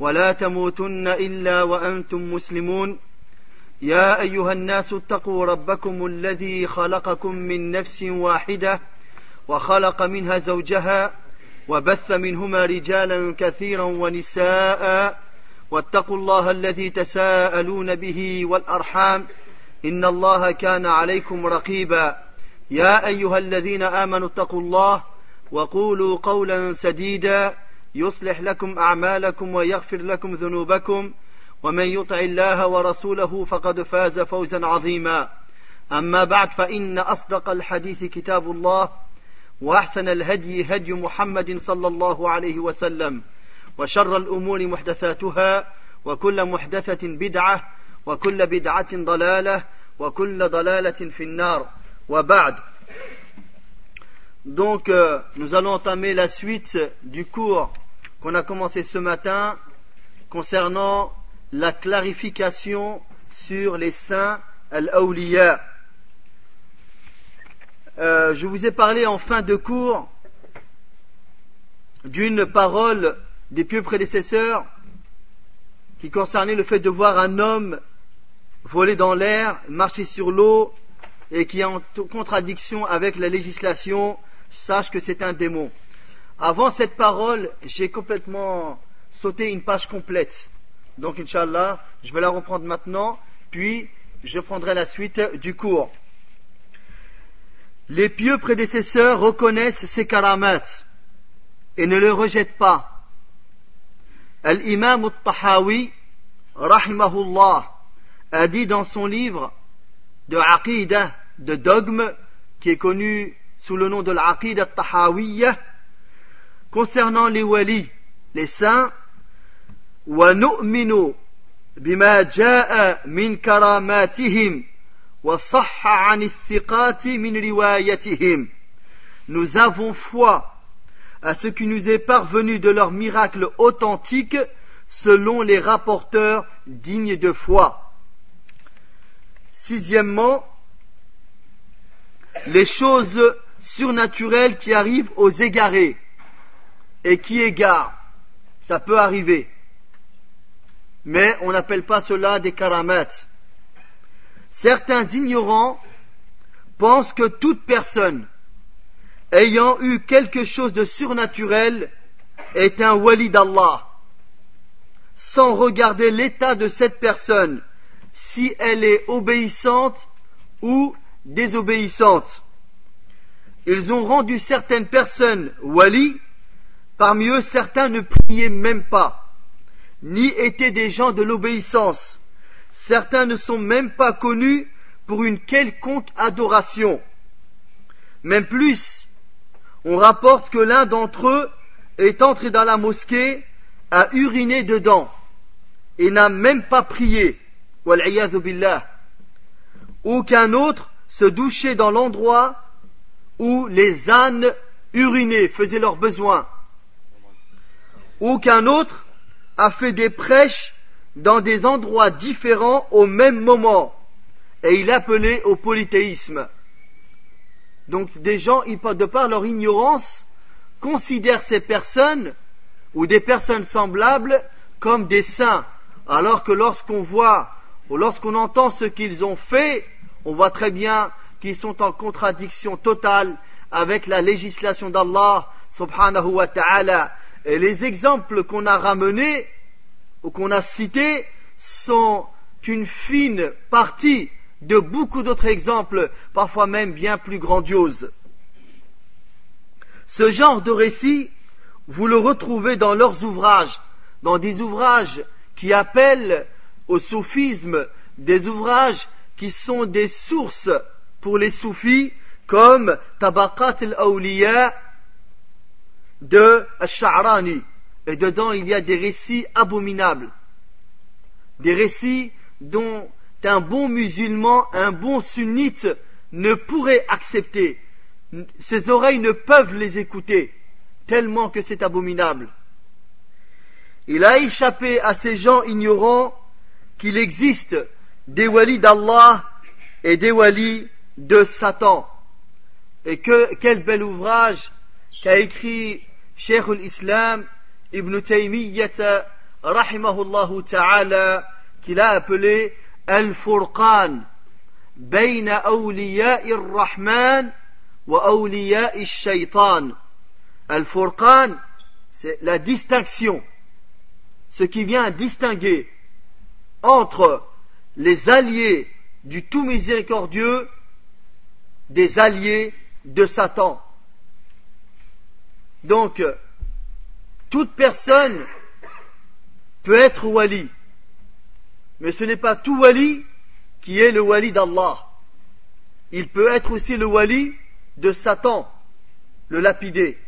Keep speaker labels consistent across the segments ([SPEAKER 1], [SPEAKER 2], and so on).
[SPEAKER 1] ولا تموتن الا وانتم مسلمون يا ايها الناس اتقوا ربكم الذي خلقكم من نفس واحده وخلق منها زوجها وبث منهما رجالا كثيرا ونساء واتقوا الله الذي تساءلون به والارحام ان الله كان عليكم رقيبا يا ايها الذين امنوا اتقوا الله وقولوا قولا سديدا يصلح لكم اعمالكم ويغفر لكم ذنوبكم ومن يطع الله ورسوله فقد فاز فوزا عظيما اما بعد فان اصدق الحديث كتاب الله واحسن الهدي هدي محمد صلى الله عليه وسلم وشر الامور محدثاتها وكل محدثه بدعه وكل بدعه ضلاله وكل ضلاله في النار وبعد
[SPEAKER 2] Donc, euh, nous allons entamer la suite du cours qu'on a commencé ce matin concernant la clarification sur les saints al-awliya. Euh, je vous ai parlé en fin de cours d'une parole des pieux prédécesseurs qui concernait le fait de voir un homme voler dans l'air, marcher sur l'eau et qui en contradiction avec la législation, sache que c'est un démon. Avant cette parole, j'ai complètement sauté une page complète. Donc, Inch'Allah, je vais la reprendre maintenant, puis je prendrai la suite du cours. Les pieux prédécesseurs reconnaissent ces karamats et ne le rejettent pas. Al-Imam al-Tahawi, rahimahullah, a dit dans son livre de Aqidah, de dogme, qui est connu sous le nom de l'Aqidah al-Tahawiyah, concernant les walis, les saints, بما جاء من عن Nous avons foi à ce qui nous est parvenu de leurs miracles authentiques selon les rapporteurs dignes de foi. Sixièmement, les choses surnaturelles qui arrivent aux égarés et qui égare. Ça peut arriver. Mais on n'appelle pas cela des karamats. Certains ignorants pensent que toute personne ayant eu quelque chose de surnaturel est un wali d'Allah, sans regarder l'état de cette personne, si elle est obéissante ou désobéissante. Ils ont rendu certaines personnes wali Parmi eux, certains ne priaient même pas, ni étaient des gens de l'obéissance. Certains ne sont même pas connus pour une quelconque adoration. Même plus, on rapporte que l'un d'entre eux est entré dans la mosquée, a uriné dedans, et n'a même pas prié. Aucun autre se douchait dans l'endroit où les ânes urinaient, faisaient leurs besoins ou qu'un autre a fait des prêches dans des endroits différents au même moment. Et il appelait au polythéisme. Donc des gens, de par leur ignorance, considèrent ces personnes ou des personnes semblables comme des saints. Alors que lorsqu'on voit ou lorsqu'on entend ce qu'ils ont fait, on voit très bien qu'ils sont en contradiction totale avec la législation d'Allah subhanahu wa ta'ala et les exemples qu'on a ramenés ou qu'on a cités sont une fine partie de beaucoup d'autres exemples, parfois même bien plus grandioses. Ce genre de récit, vous le retrouvez dans leurs ouvrages, dans des ouvrages qui appellent au soufisme, des ouvrages qui sont des sources pour les soufis, comme Tabaqat al-Awliya, de Sha'rani. Et dedans, il y a des récits abominables. Des récits dont un bon musulman, un bon sunnite ne pourrait accepter. Ses oreilles ne peuvent les écouter, tellement que c'est abominable. Il a échappé à ces gens ignorants qu'il existe des wali d'Allah et des wali de Satan. Et que, quel bel ouvrage qu'a écrit Sheikh l'Islam Ibn Taymiyyah rahimahullahu ta'ala qu'il a appelé Al-Furqan bayna awliya'i rahman wa awliya'i shaytan Al-Furqan c'est la distinction ce qui vient distinguer entre les alliés du tout miséricordieux des alliés de Satan donc, euh, toute personne peut être wali, mais ce n'est pas tout wali qui est le wali d'Allah. Il peut être aussi le wali de Satan, le lapidé.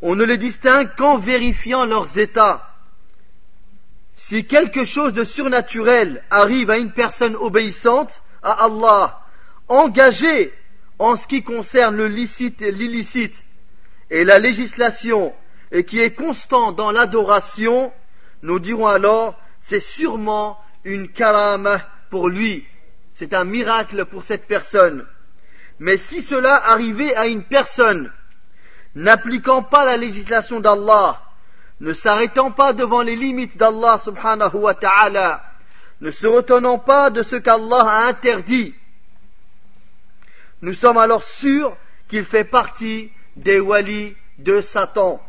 [SPEAKER 2] On ne les distingue qu'en vérifiant leurs états. Si quelque chose de surnaturel arrive à une personne obéissante à Allah, Engagé en ce qui concerne le licite et l'illicite et la législation et qui est constant dans l'adoration, nous dirons alors, c'est sûrement une karama pour lui. C'est un miracle pour cette personne. Mais si cela arrivait à une personne n'appliquant pas la législation d'Allah, ne s'arrêtant pas devant les limites d'Allah subhanahu wa ta'ala, ne se retenant pas de ce qu'Allah a interdit, nous sommes alors sûrs qu'il fait partie des walis de Satan.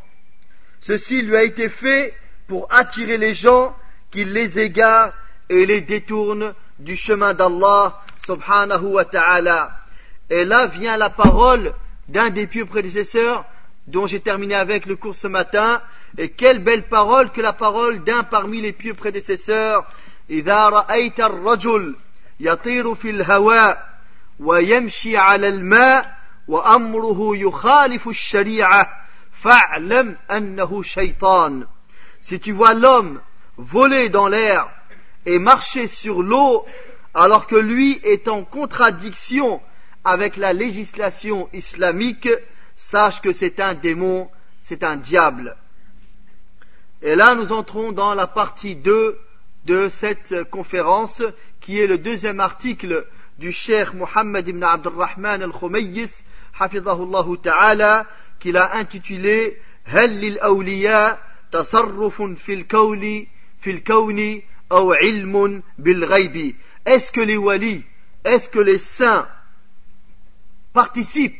[SPEAKER 2] Ceci lui a été fait pour attirer les gens qui les égarent et les détournent du chemin d'Allah subhanahu wa ta'ala. Et là vient la parole d'un des pieux prédécesseurs dont j'ai terminé avec le cours ce matin. Et quelle belle parole que la parole d'un parmi les pieux prédécesseurs. hawa » Si tu vois l'homme voler dans l'air et marcher sur l'eau alors que lui est en contradiction avec la législation islamique, sache que c'est un démon, c'est un diable. Et là, nous entrons dans la partie 2 de cette conférence, qui est le deuxième article du Cheikh Muhammad ibn Abdurrahman al-Khumayyis, hafidhahullahu ta'ala, qu'il a intitulé هل للأولياء تصرف Fil Kawli في الكون أو Bil بالغيب Est-ce que les walis, est-ce que les saints participent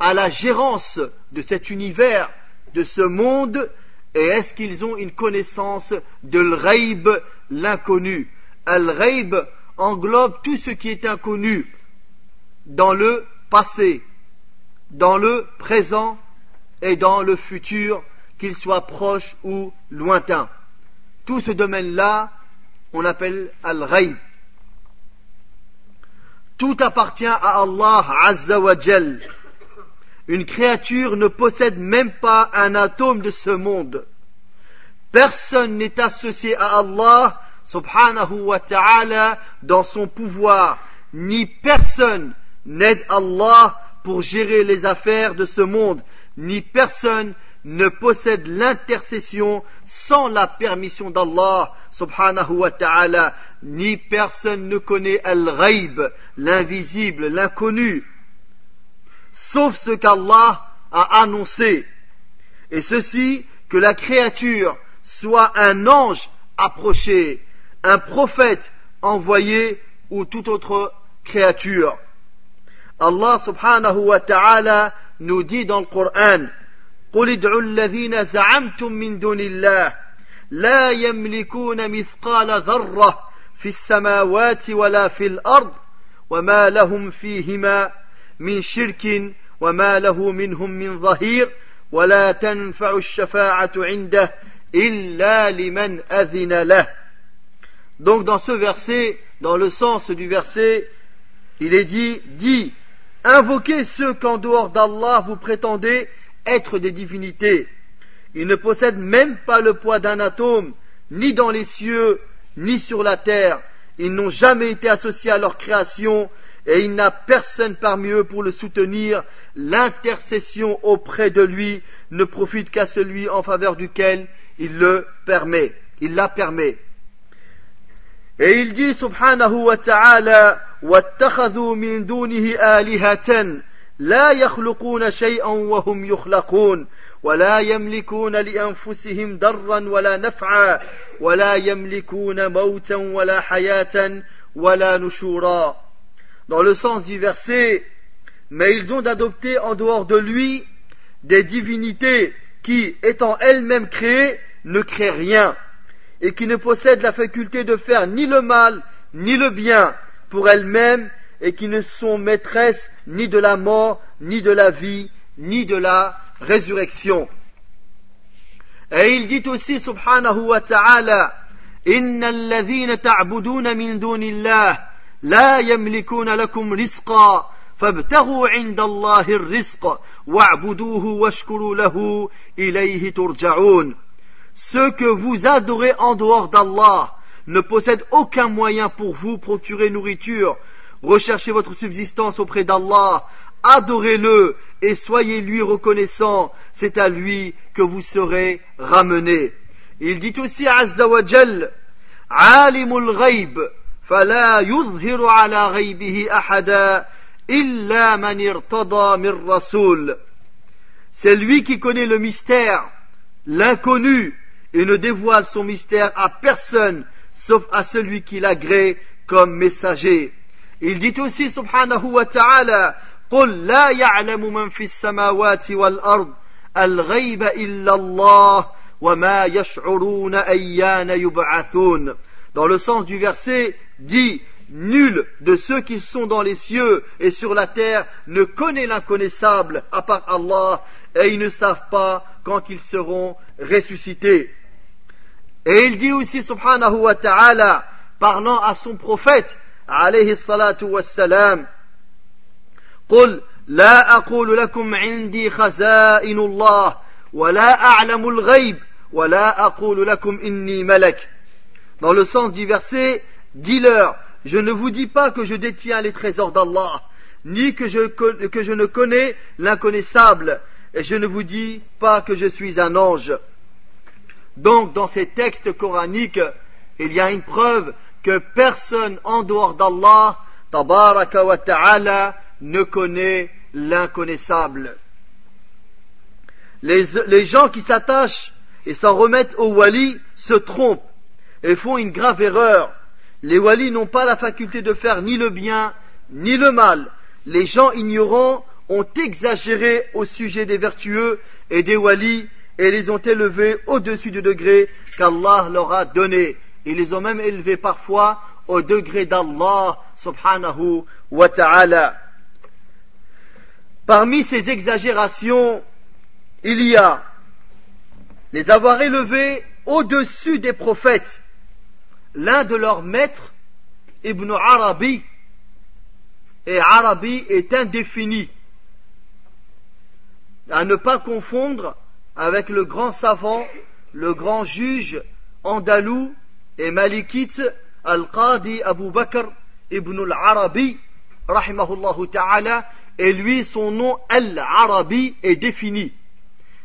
[SPEAKER 2] à la gérance de cet univers, de ce monde, et est-ce qu'ils ont une connaissance de l'ghaib, l'inconnu al englobe tout ce qui est inconnu dans le passé, dans le présent et dans le futur, qu'il soit proche ou lointain. Tout ce domaine-là, on appelle Al-Ghaib. Tout appartient à Allah Azza Une créature ne possède même pas un atome de ce monde. Personne n'est associé à Allah subhanahu wa ta'ala dans son pouvoir, ni personne n'aide Allah pour gérer les affaires de ce monde, ni personne ne possède l'intercession sans la permission d'Allah subhanahu wa ta'ala, ni personne ne connaît al-ghaib, l'invisible, l'inconnu, sauf ce qu'Allah a annoncé. Et ceci, que la créature soit un ange approché un prophète envoyé ou toute autre créature. Allah subhanahu wa ta'ala nous dit dans le Coran قل ادعوا الذين زعمتم من دون الله لا يملكون مثقال ذرة في السماوات ولا في الأرض وما لهم فيهما من شرك وما له منهم من ظهير ولا تنفع الشفاعة عنده إلا لمن أذن له donc dans ce verset, dans le sens du verset, il est dit, dit, invoquez ceux qu'en dehors d'Allah vous prétendez être des divinités. Ils ne possèdent même pas le poids d'un atome, ni dans les cieux, ni sur la terre. Ils n'ont jamais été associés à leur création, et il n'a personne parmi eux pour le soutenir. L'intercession auprès de lui ne profite qu'à celui en faveur duquel il le permet, il la permet. إلجي سبحانه وتعالى واتخذوا من دونه آلهة لا يخلقون شيئا وهم يخلقون ولا يملكون لأنفسهم ضرا ولا نفعا ولا يملكون موتا ولا حياة ولا نشورا Dans le sens du verset, mais ils ont adopté en dehors de lui des divinités qui, étant elles-mêmes créées, ne créent rien. et qui ne possèdent la faculté de faire ni le mal ni le bien pour elles-mêmes et qui ne sont maîtresses ni de la mort, ni de la vie, ni de la résurrection. Et il dit aussi, subhanahu wa ta'ala, Inna alladhina ta'buduna min dunillah la yamlikuna lakum risqa fabtahu inda Allahi الله الرزق واعبدوه واشكروا lahu ilayhi turja'un » Ceux que vous adorez en dehors d'Allah ne possèdent aucun moyen pour vous procurer nourriture. Recherchez votre subsistance auprès d'Allah, adorez-le et soyez lui reconnaissant. C'est à lui que vous serez ramenés. Il dit aussi Azza wa Alimul C'est lui qui connaît le mystère, l'inconnu, et ne dévoile son mystère à personne sauf à celui qui l'agrée comme messager. Il dit aussi subhanahu wa ta'ala قل لا يعلم من في السماوات والأرض الغيب Dans le sens du verset dit Nul de ceux qui sont dans les cieux et sur la terre ne connaît l'inconnaissable à part Allah et ils ne savent pas quand ils seront ressuscités. Et il dit aussi, subhanahu wa ta'ala, parlant à son prophète, alayhi salatu wa قل Dans le sens du verset, dis-leur, je ne vous dis pas que je détiens les trésors d'Allah, ni que je, que je ne connais l'inconnaissable, et je ne vous dis pas que je suis un ange. Donc, dans ces textes coraniques, il y a une preuve que personne en dehors d'Allah, tabaraka wa ta'ala, ne connaît l'inconnaissable. Les, gens qui s'attachent et s'en remettent aux wali se trompent et font une grave erreur. Les walis n'ont pas la faculté de faire ni le bien ni le mal. Les gens ignorants ont exagéré au sujet des vertueux et des walis et les ont élevés au-dessus du degré qu'Allah leur a donné. Ils les ont même élevés parfois au degré d'Allah subhanahu wa ta'ala. Parmi ces exagérations, il y a les avoir élevés au-dessus des prophètes. L'un de leurs maîtres, Ibn Arabi, et Arabi est indéfini. À ne pas confondre avec le grand savant, le grand juge andalou et malikite Al-Qadi Abu Bakr ibn al-Arabi, rahimahullahu ta'ala, et lui, son nom Al-Arabi est défini.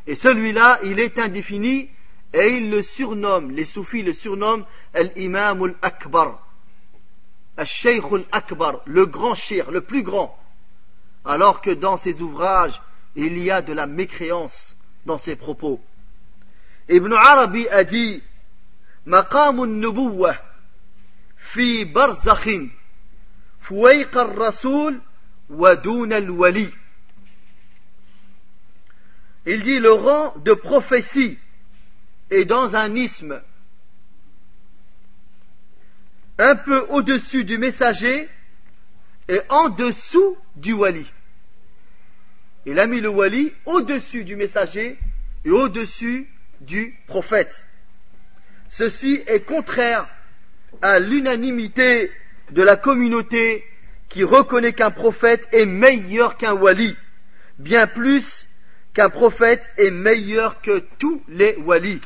[SPEAKER 2] Et celui-là, il est indéfini et il le surnomme, les soufis le surnomment Al-Imam al-Akbar, Al-Sheikh al-Akbar, le grand shir, le plus grand. Alors que dans ses ouvrages, il y a de la mécréance dans ses propos. Ibn Arabi a dit al Wali Il dit le rang de prophétie est dans un isme un peu au-dessus du messager et en dessous du wali. Il a mis le wali au-dessus du messager et au-dessus du prophète. Ceci est contraire à l'unanimité de la communauté qui reconnaît qu'un prophète est meilleur qu'un wali, bien plus qu'un prophète est meilleur que tous les walis.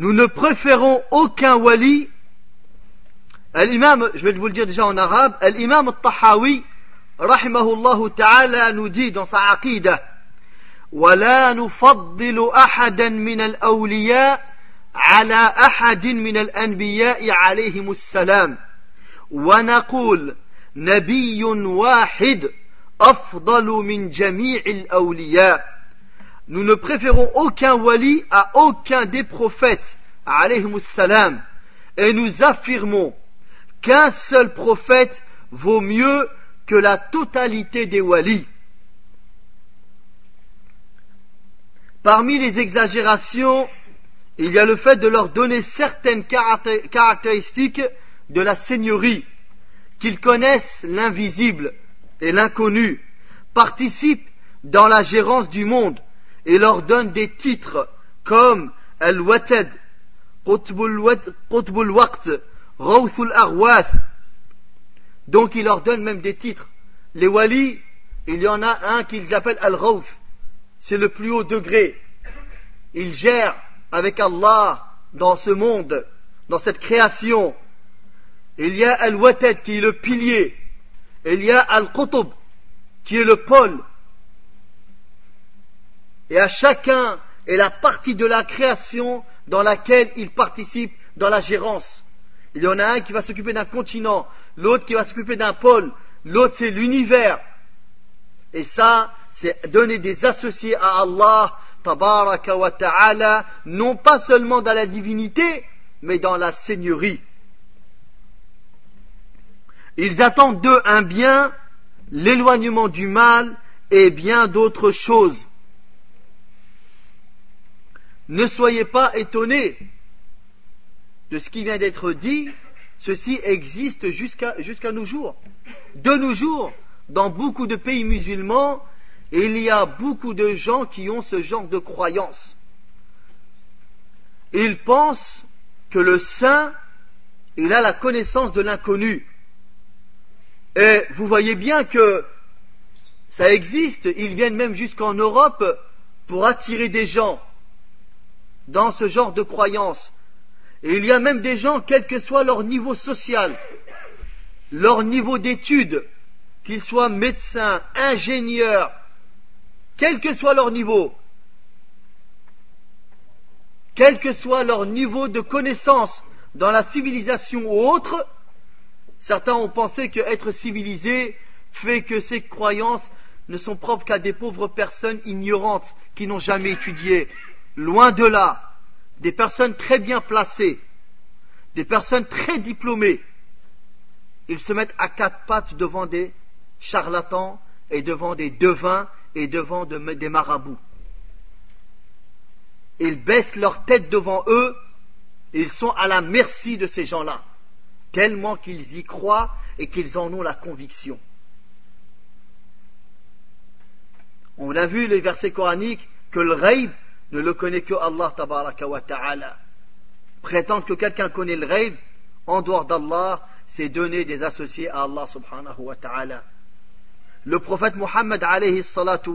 [SPEAKER 2] Nous ne préférons aucun wali Al-Imam, je vais vous le dire déjà en arabe, Al-Imam At-Tahawi, رحمه الله تعالى, nous dit dans sa aqida: "Wa la nufaddilu ahadan min al-awliya' 'ala ahadin min al-anbiya' 'alayhimus salam." Wa naqul: "Nabiyun wahid afdalu min jami' al-awliya'." nous ne préférons aucun wali à aucun des prophètes, salam, et nous affirmons qu'un seul prophète vaut mieux que la totalité des walis. Parmi les exagérations, il y a le fait de leur donner certaines caractéristiques de la seigneurie, qu'ils connaissent l'invisible et l'inconnu, participent dans la gérance du monde, il leur donne des titres comme Al-Watad, Qutbul Waqt, Rawthul Arwath. Donc il leur donne même des titres. Les Wali, il y en a un qu'ils appellent Al-Rawth. C'est le plus haut degré. Ils gèrent avec Allah dans ce monde, dans cette création. Il y a Al-Watad qui est le pilier. Il y a Al-Qutb qui est le pôle et à chacun est la partie de la création dans laquelle il participe dans la gérance. Il y en a un qui va s'occuper d'un continent, l'autre qui va s'occuper d'un pôle, l'autre c'est l'univers. Et ça, c'est donner des associés à Allah, tabaraka wa ta'ala, non pas seulement dans la divinité, mais dans la seigneurie. Ils attendent d'eux un bien, l'éloignement du mal et bien d'autres choses ne soyez pas étonnés de ce qui vient d'être dit, ceci existe jusqu'à jusqu'à nos jours. De nos jours, dans beaucoup de pays musulmans, il y a beaucoup de gens qui ont ce genre de croyance. Ils pensent que le saint, il a la connaissance de l'inconnu. Et vous voyez bien que ça existe, ils viennent même jusqu'en Europe pour attirer des gens dans ce genre de croyances... Et il y a même des gens, quel que soit leur niveau social, leur niveau d'études, qu'ils soient médecins, ingénieurs, quel que soit leur niveau, quel que soit leur niveau de connaissance dans la civilisation ou autre, certains ont pensé que être civilisé fait que ces croyances ne sont propres qu'à des pauvres personnes ignorantes qui n'ont jamais étudié Loin de là, des personnes très bien placées, des personnes très diplômées, ils se mettent à quatre pattes devant des charlatans et devant des devins et devant des marabouts. Ils baissent leur tête devant eux, et ils sont à la merci de ces gens-là, tellement qu'ils y croient et qu'ils en ont la conviction. On a vu les versets coraniques que le raïb, ne le connaît que Allah tabaraka wa ta'ala. Prétendre que quelqu'un connaît le rêve en dehors d'Allah, c'est donner des associés à Allah subhanahu wa ta'ala. Le prophète Muhammad alayhi salatu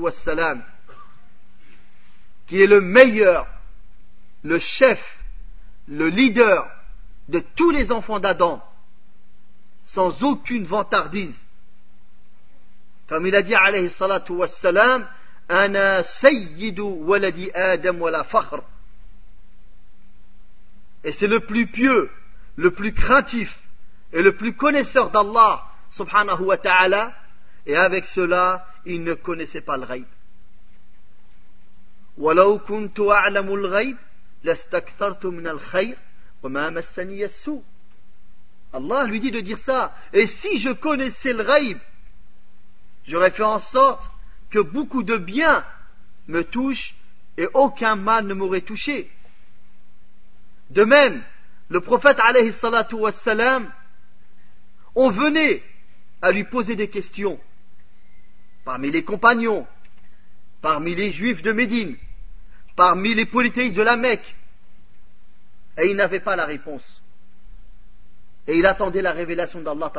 [SPEAKER 2] qui est le meilleur, le chef, le leader de tous les enfants d'Adam, sans aucune vantardise. Comme il a dit alayhi salatu et c'est le plus pieux, le plus craintif et le plus connaisseur d'Allah subhanahu wa ta'ala. Et avec cela, il ne connaissait pas le ghaib. Allah lui dit de dire ça. Et si je connaissais le ghaib, j'aurais fait en sorte que beaucoup de biens... me touchent... et aucun mal ne m'aurait touché. De même, le prophète alayhi on venait à lui poser des questions parmi les compagnons, parmi les juifs de Médine, parmi les polythéistes de la Mecque. Et il n'avait pas la réponse. Et il attendait la révélation d'Allah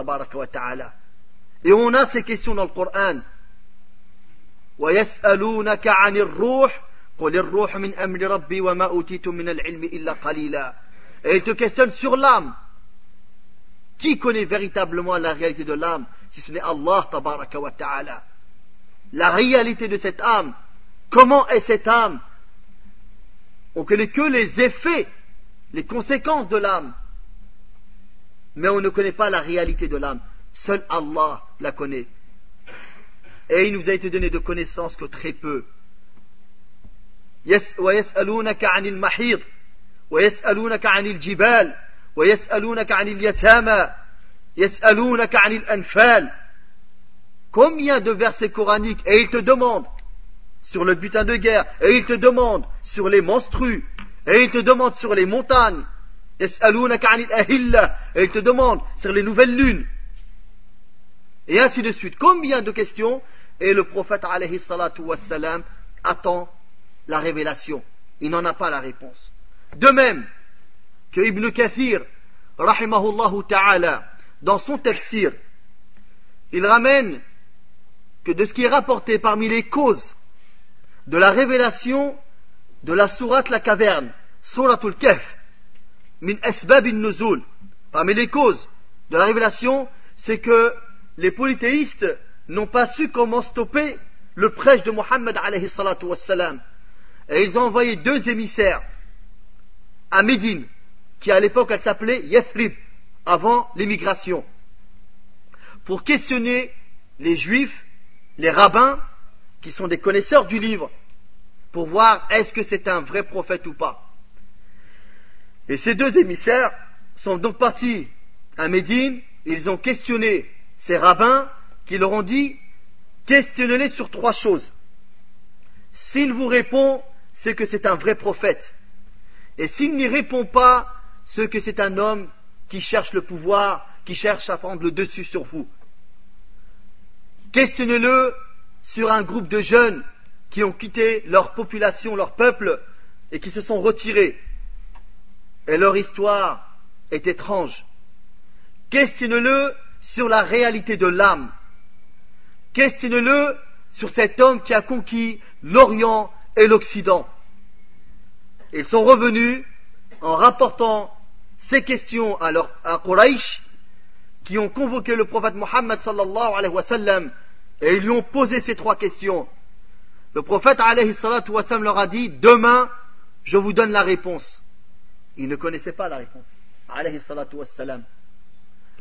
[SPEAKER 2] ta'ala. Et on a ces questions dans le Coran. Et il te questionne sur l'âme. Qui connaît véritablement la réalité de l'âme si ce n'est Allah tabaraka wa ta'ala La réalité de cette âme, comment est cette âme On ne connaît que les effets, les conséquences de l'âme. Mais on ne connaît pas la réalité de l'âme. Seul Allah la connaît et il nous a été donné de connaissances que très peu. Combien de versets coraniques et il te demande sur le butin de guerre et il te demande sur les monstrues et il te demande sur les montagnes et ils te demande sur les nouvelles lunes et ainsi de suite. Combien de questions et le prophète alayhi salatu attend la révélation. Il n'en a pas la réponse. De même que Ibn Kathir, ta'ala, dans son tafsir, il ramène que de ce qui est rapporté parmi les causes de la révélation de la sourate la caverne, suratul Kef, min asbab nuzul, parmi les causes de la révélation, c'est que les polythéistes n'ont pas su comment stopper le prêche de Mohammed alayhi Et ils ont envoyé deux émissaires à Médine, qui à l'époque elle s'appelait Yathrib, avant l'émigration, pour questionner les juifs, les rabbins, qui sont des connaisseurs du livre, pour voir est-ce que c'est un vrai prophète ou pas. Et ces deux émissaires sont donc partis à Médine, ils ont questionné ces rabbins qui leur ont dit questionnez-les sur trois choses. S'il vous répond, c'est que c'est un vrai prophète. Et s'il n'y répond pas, c'est que c'est un homme qui cherche le pouvoir, qui cherche à prendre le dessus sur vous. Questionnez-le sur un groupe de jeunes qui ont quitté leur population, leur peuple, et qui se sont retirés. Et leur histoire est étrange. Questionnez-le sur la réalité de l'âme. Questionnez-le sur cet homme qui a conquis l'Orient et l'Occident. Ils sont revenus en rapportant ces questions à, leur, Quraysh, qui ont convoqué le prophète Mohammed sallallahu alayhi wa sallam, et ils lui ont posé ces trois questions. Le prophète alayhi wa sallam leur a dit, demain, je vous donne la réponse. Ils ne connaissaient pas la réponse.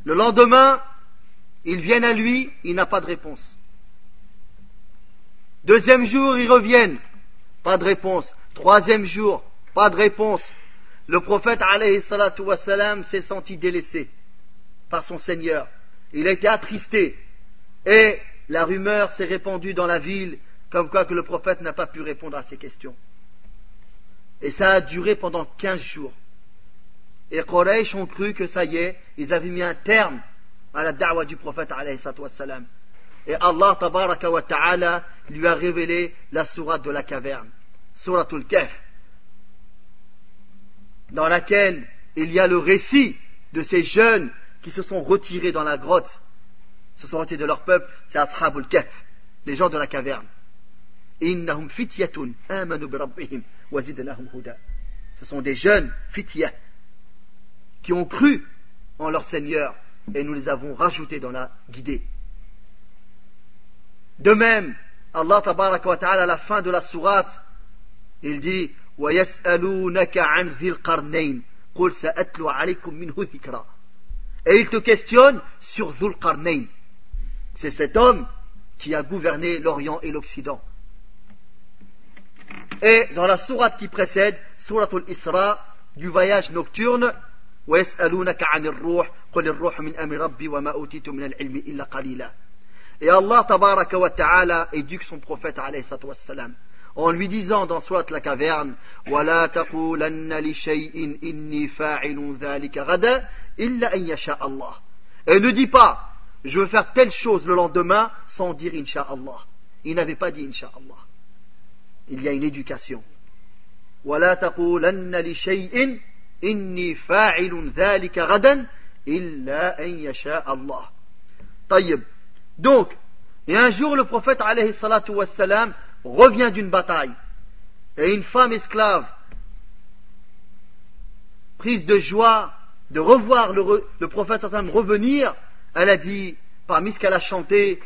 [SPEAKER 2] Le lendemain, ils viennent à lui, il n'a pas de réponse. Deuxième jour, ils reviennent. Pas de réponse. Troisième jour, pas de réponse. Le prophète salatu s'est senti délaissé par son Seigneur. Il a été attristé. Et la rumeur s'est répandue dans la ville comme quoi que le prophète n'a pas pu répondre à ses questions. Et ça a duré pendant quinze jours. Et Quraysh ont cru que ça y est, ils avaient mis un terme à la da'wa du prophète alayhi salatu et Allah tabaraka wa ta'ala lui a révélé la sourate de la caverne, suratul Kef, dans laquelle il y a le récit de ces jeunes qui se sont retirés dans la grotte, se sont retirés de leur peuple, c'est Ashabul Kef, les gens de la caverne. Innahum amanu huda. Ce sont des jeunes fitia, qui ont cru en leur Seigneur et nous les avons rajoutés dans la guidée. De même, Allah tabaraka wa ta'ala, à la fin de la sourate, il dit Et il te questionne sur Dhul Qarnayn. C'est cet homme qui a gouverné l'Orient et l'Occident. Et dans la sourate qui précède, souratul Isra, du voyage nocturne, وَيَسْأَلُونَكَ عَنِ الرُّوحِ قُلِ الرُّوحُ مِنْ أَمْرِ رَبِّي وَمَا أُوتِيتُ مِنَ الْعِلْمِ إِلَّا قَلِيلًا Et Allah tabaraka wa ta'ala éduque son prophète alayhi salatu wassalam en lui disant dans soit la caverne wala taqulanna li shay'in inni fa'ilun dhalika ghadan illa an yasha Allah. Et ne dis pas je veux faire telle chose le lendemain sans dire inshallah. Il n'avait pas dit inshallah. Il y a une éducation. Wala taqulanna li shay'in inni fa'ilun dhalika ghadan illa an yasha Allah. طيب donc, et un jour le prophète alayhi revient d'une bataille et une femme esclave, prise de joie de revoir le, prophète sallam revenir, elle a dit parmi ce qu'elle a chanté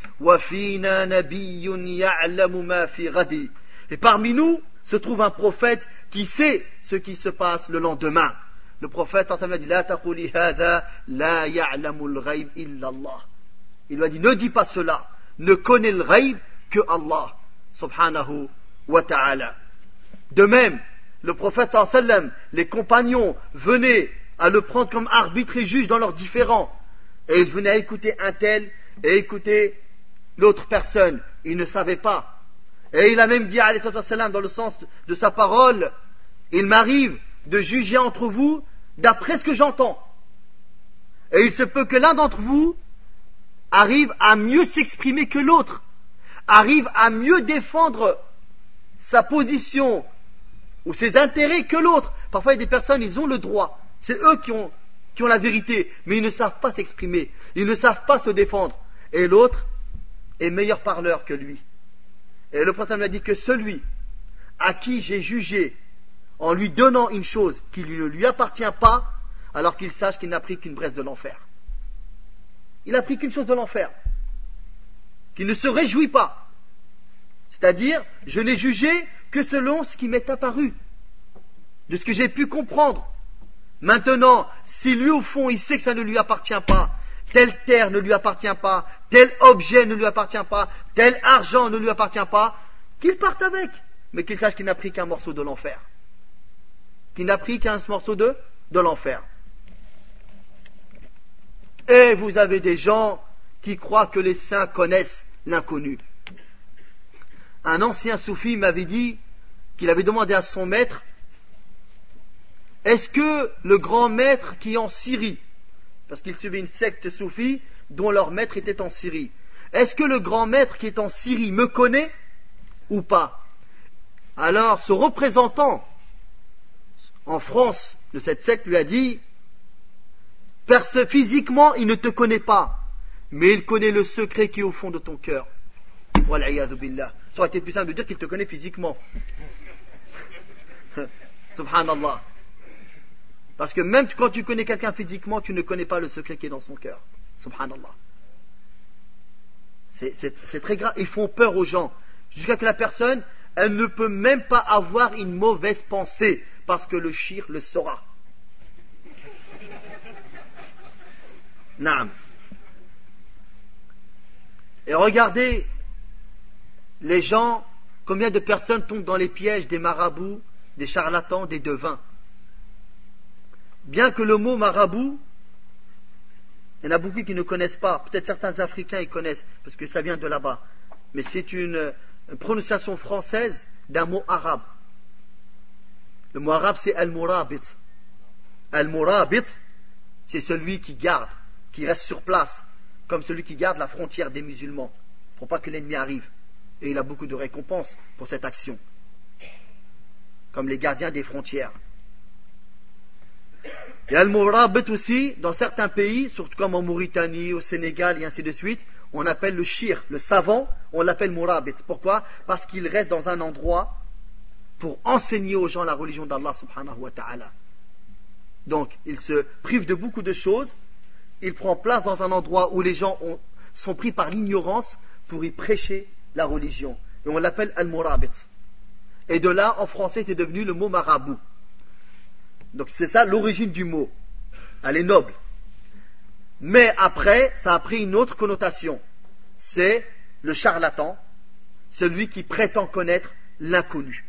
[SPEAKER 2] Et parmi nous se trouve un prophète qui sait ce qui se passe le lendemain. Le prophète a dit La taquli hadha la ya'lamul illallah. Il lui a dit, ne dis pas cela, ne connaît le rêve que Allah, subhanahu wa ta'ala. De même, le prophète sallam, les compagnons venaient à le prendre comme arbitre et juge dans leurs différends. Et ils venaient à écouter un tel et écouter l'autre personne. Ils ne savaient pas. Et il a même dit, alayhi sallam, dans le sens de sa parole, il m'arrive de juger entre vous d'après ce que j'entends. Et il se peut que l'un d'entre vous arrive à mieux s'exprimer que l'autre, arrive à mieux défendre sa position ou ses intérêts que l'autre. Parfois, il y a des personnes, ils ont le droit. C'est eux qui ont, qui ont la vérité, mais ils ne savent pas s'exprimer. Ils ne savent pas se défendre. Et l'autre est meilleur parleur que lui. Et le prophète m'a dit que celui à qui j'ai jugé en lui donnant une chose qui ne lui appartient pas, alors qu'il sache qu'il n'a pris qu'une bresse de l'enfer il pris qu'une chose de l'enfer, qu'il ne se réjouit pas. C'est-à-dire, je n'ai jugé que selon ce qui m'est apparu, de ce que j'ai pu comprendre. Maintenant, si lui au fond, il sait que ça ne lui appartient pas, telle terre ne lui appartient pas, tel objet ne lui appartient pas, tel argent ne lui appartient pas, qu'il parte avec, mais qu'il sache qu'il n'a pris qu'un morceau de l'enfer. Qu'il n'a pris qu'un morceau de, de l'enfer. Et vous avez des gens qui croient que les saints connaissent l'inconnu. Un ancien soufi m'avait dit qu'il avait demandé à son maître Est-ce que le grand maître qui est en Syrie, parce qu'il suivait une secte soufi dont leur maître était en Syrie, est-ce que le grand maître qui est en Syrie me connaît ou pas Alors ce représentant en France de cette secte lui a dit physiquement, il ne te connaît pas. Mais il connaît le secret qui est au fond de ton cœur. billah. Ça aurait été plus simple de dire qu'il te connaît physiquement. Subhanallah. Parce que même quand tu connais quelqu'un physiquement, tu ne connais pas le secret qui est dans son cœur. Subhanallah. C'est très grave. Ils font peur aux gens. Jusqu'à que la personne, elle ne peut même pas avoir une mauvaise pensée. Parce que le shir le saura. Et regardez les gens, combien de personnes tombent dans les pièges des marabouts, des charlatans, des devins. Bien que le mot marabout, il y en a beaucoup qui ne connaissent pas, peut-être certains Africains y connaissent, parce que ça vient de là-bas, mais c'est une, une, prononciation française d'un mot arabe. Le mot arabe c'est al-murabit. Al-murabit, c'est celui qui garde, qui reste sur place, comme celui qui garde la frontière des musulmans, pour pas que l'ennemi arrive. Et il a beaucoup de récompenses pour cette action, comme les gardiens des frontières. Il y a le murabit aussi, dans certains pays, surtout comme en Mauritanie, au Sénégal et ainsi de suite, on appelle le shir, le savant, on l'appelle Mourabit... Pourquoi Parce qu'il reste dans un endroit pour enseigner aux gens la religion d'Allah subhanahu wa ta'ala. Donc, il se prive de beaucoup de choses il prend place dans un endroit où les gens sont pris par l'ignorance pour y prêcher la religion. Et on l'appelle al-murabit. Et de là, en français, c'est devenu le mot marabout. Donc c'est ça l'origine du mot. Elle est noble. Mais après, ça a pris une autre connotation. C'est le charlatan, celui qui prétend connaître l'inconnu,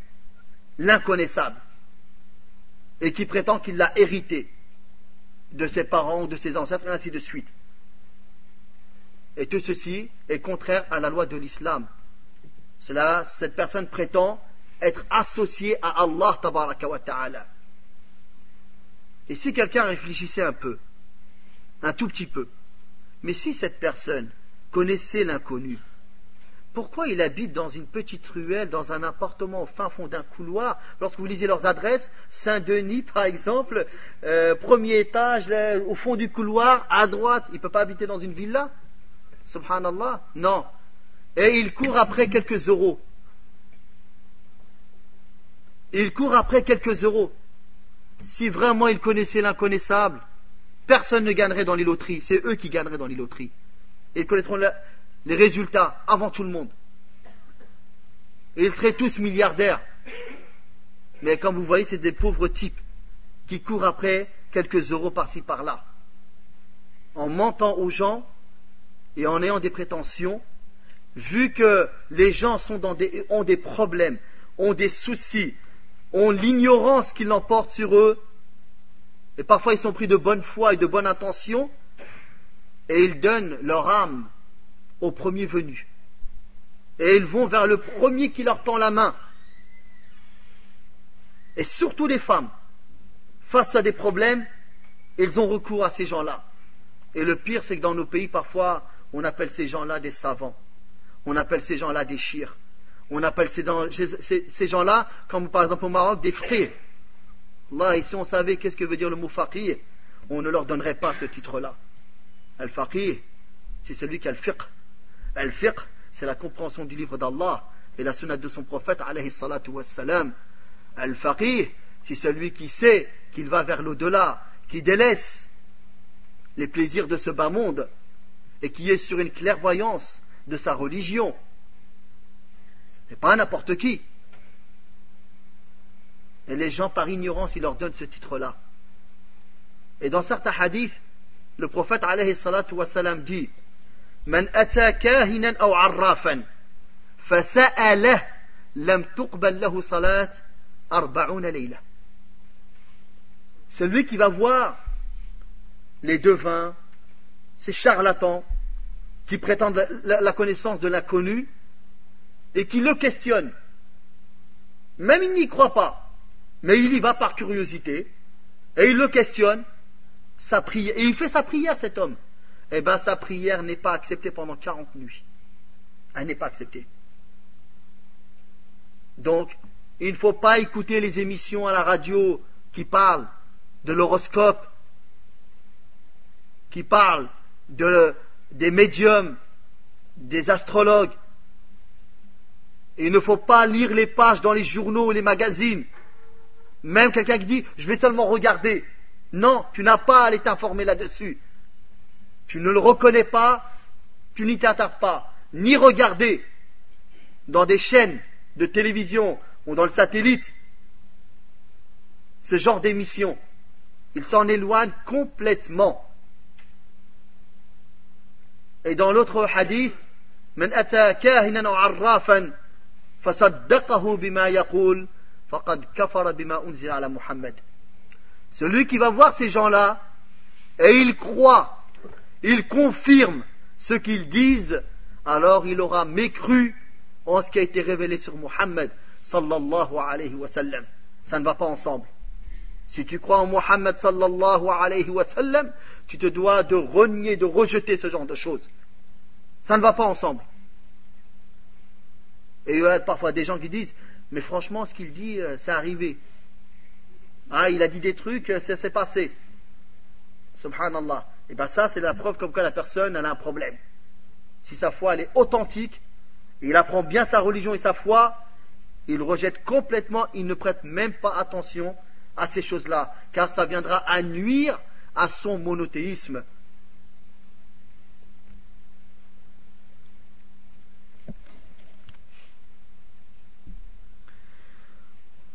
[SPEAKER 2] l'inconnaissable, et qui prétend qu'il l'a hérité de ses parents ou de ses ancêtres, et ainsi de suite. Et tout ceci est contraire à la loi de l'islam. Cela, cette personne prétend être associée à Allah wa ta'ala. Et si quelqu'un réfléchissait un peu, un tout petit peu, mais si cette personne connaissait l'inconnu, pourquoi il habite dans une petite ruelle, dans un appartement au fin fond d'un couloir Lorsque vous lisez leurs adresses, Saint-Denis par exemple, euh, premier étage, au fond du couloir, à droite, il ne peut pas habiter dans une villa Subhanallah Non. Et il court après quelques euros. Il court après quelques euros. Si vraiment il connaissait l'inconnaissable, personne ne gagnerait dans les loteries. C'est eux qui gagneraient dans les loteries. Ils connaîtront la, les résultats avant tout le monde. Et ils seraient tous milliardaires. Mais comme vous voyez, c'est des pauvres types qui courent après quelques euros par-ci par-là. En mentant aux gens et en ayant des prétentions, vu que les gens ont des problèmes, ont des soucis, ont l'ignorance qui l'emporte sur eux, et parfois ils sont pris de bonne foi et de bonne intention, et ils donnent leur âme au premier venu. Et ils vont vers le premier qui leur tend la main. Et surtout les femmes, face à des problèmes, ils ont recours à ces gens-là. Et le pire, c'est que dans nos pays, parfois, on appelle ces gens-là des savants. On appelle ces gens-là des chirs. On appelle ces, gens-là, comme par exemple au Maroc, des frères. Là, si on savait qu'est-ce que veut dire le mot faqih, on ne leur donnerait pas ce titre-là. Al-faqih, c'est celui qui a le fiqh, Al-fiqh, c'est la compréhension du livre d'Allah et la sunna de son prophète, alayhi salatu wassalam. Al-faqih, c'est celui qui sait qu'il va vers l'au-delà, qui délaisse les plaisirs de ce bas monde et qui est sur une clairvoyance de sa religion. Ce n'est pas n'importe qui. Et les gens, par ignorance, ils leur donnent ce titre-là. Et dans certains hadiths, le prophète alayhi salatu wassalam dit من lui Celui qui va voir les devins, ces charlatans qui prétendent la, connaissance de l'inconnu et qui le questionnent. Même il n'y croit pas, mais il y va par curiosité et il le questionne, et il fait sa prière cet homme eh bien, sa prière n'est pas acceptée pendant 40 nuits. Elle n'est pas acceptée. Donc, il ne faut pas écouter les émissions à la radio qui parlent de l'horoscope, qui parlent des médiums, des astrologues. il ne faut pas lire les pages dans les journaux, ou les magazines. Même quelqu'un qui dit, je vais seulement regarder. Non, tu n'as pas à aller t'informer là-dessus tu ne le reconnais pas, tu n'y t'attardes pas, ni regarder dans des chaînes de télévision ou dans le satellite ce genre d'émission. Il s'en éloigne complètement. Et dans l'autre hadith, Celui qui va voir ces gens-là et il croit il confirme ce qu'ils disent, alors il aura mécru en ce qui a été révélé sur Muhammad sallallahu alayhi wa sallam. Ça ne va pas ensemble. Si tu crois en Muhammad sallallahu alayhi wa sallam, tu te dois de renier, de rejeter ce genre de choses. Ça ne va pas ensemble. Et il y a parfois des gens qui disent, mais franchement, ce qu'il dit, euh, c'est arrivé. Ah, il a dit des trucs, euh, ça s'est passé. Subhanallah. Et eh bien ça, c'est la preuve comme quoi la personne, elle a un problème. Si sa foi, elle est authentique, il apprend bien sa religion et sa foi, il rejette complètement, il ne prête même pas attention à ces choses-là, car ça viendra à nuire à son monothéisme.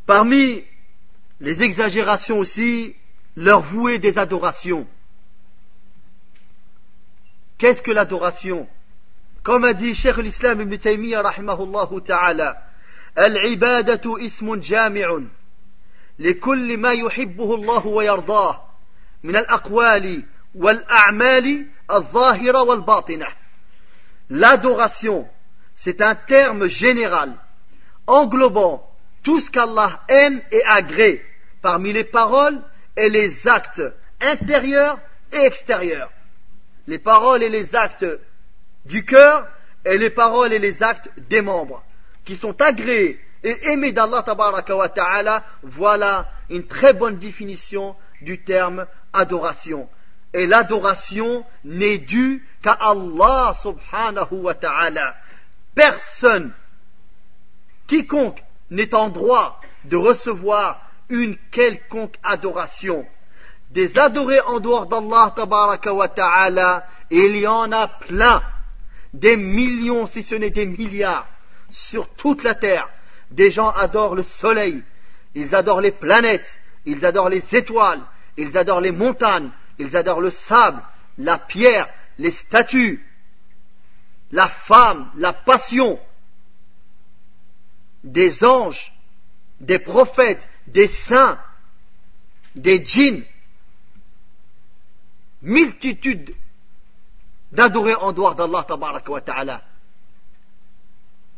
[SPEAKER 2] Parmi les exagérations aussi, leur vouer des adorations. Qu'est-ce que l'adoration Comme a dit Cheikh l'Islam ibn Taymiyyah rahimahullah ta'ala, العبادة اسم جامع لكل ما يحبه الله ويرضاه من الأقوال والأعمال الظاهرة والباطنة. L'adoration, c'est un terme général englobant tout ce qu'Allah aime et agrée parmi les paroles et les actes intérieurs et extérieurs les paroles et les actes du cœur et les paroles et les actes des membres qui sont agréés et aimés d'Allah wa ta'ala, voilà une très bonne définition du terme adoration. Et l'adoration n'est due qu'à Allah subhanahu wa ta'ala. Personne, quiconque n'est en droit de recevoir une quelconque adoration des adorés en dehors d'Allah tabaraka wa ta'ala, il y en a plein, des millions si ce n'est des milliards, sur toute la terre. Des gens adorent le soleil, ils adorent les planètes, ils adorent les étoiles, ils adorent les montagnes, ils adorent le sable, la pierre, les statues, la femme, la passion, des anges, des prophètes, des saints, des djinns, multitude d'adorés en dehors d'Allah wa ta'ala.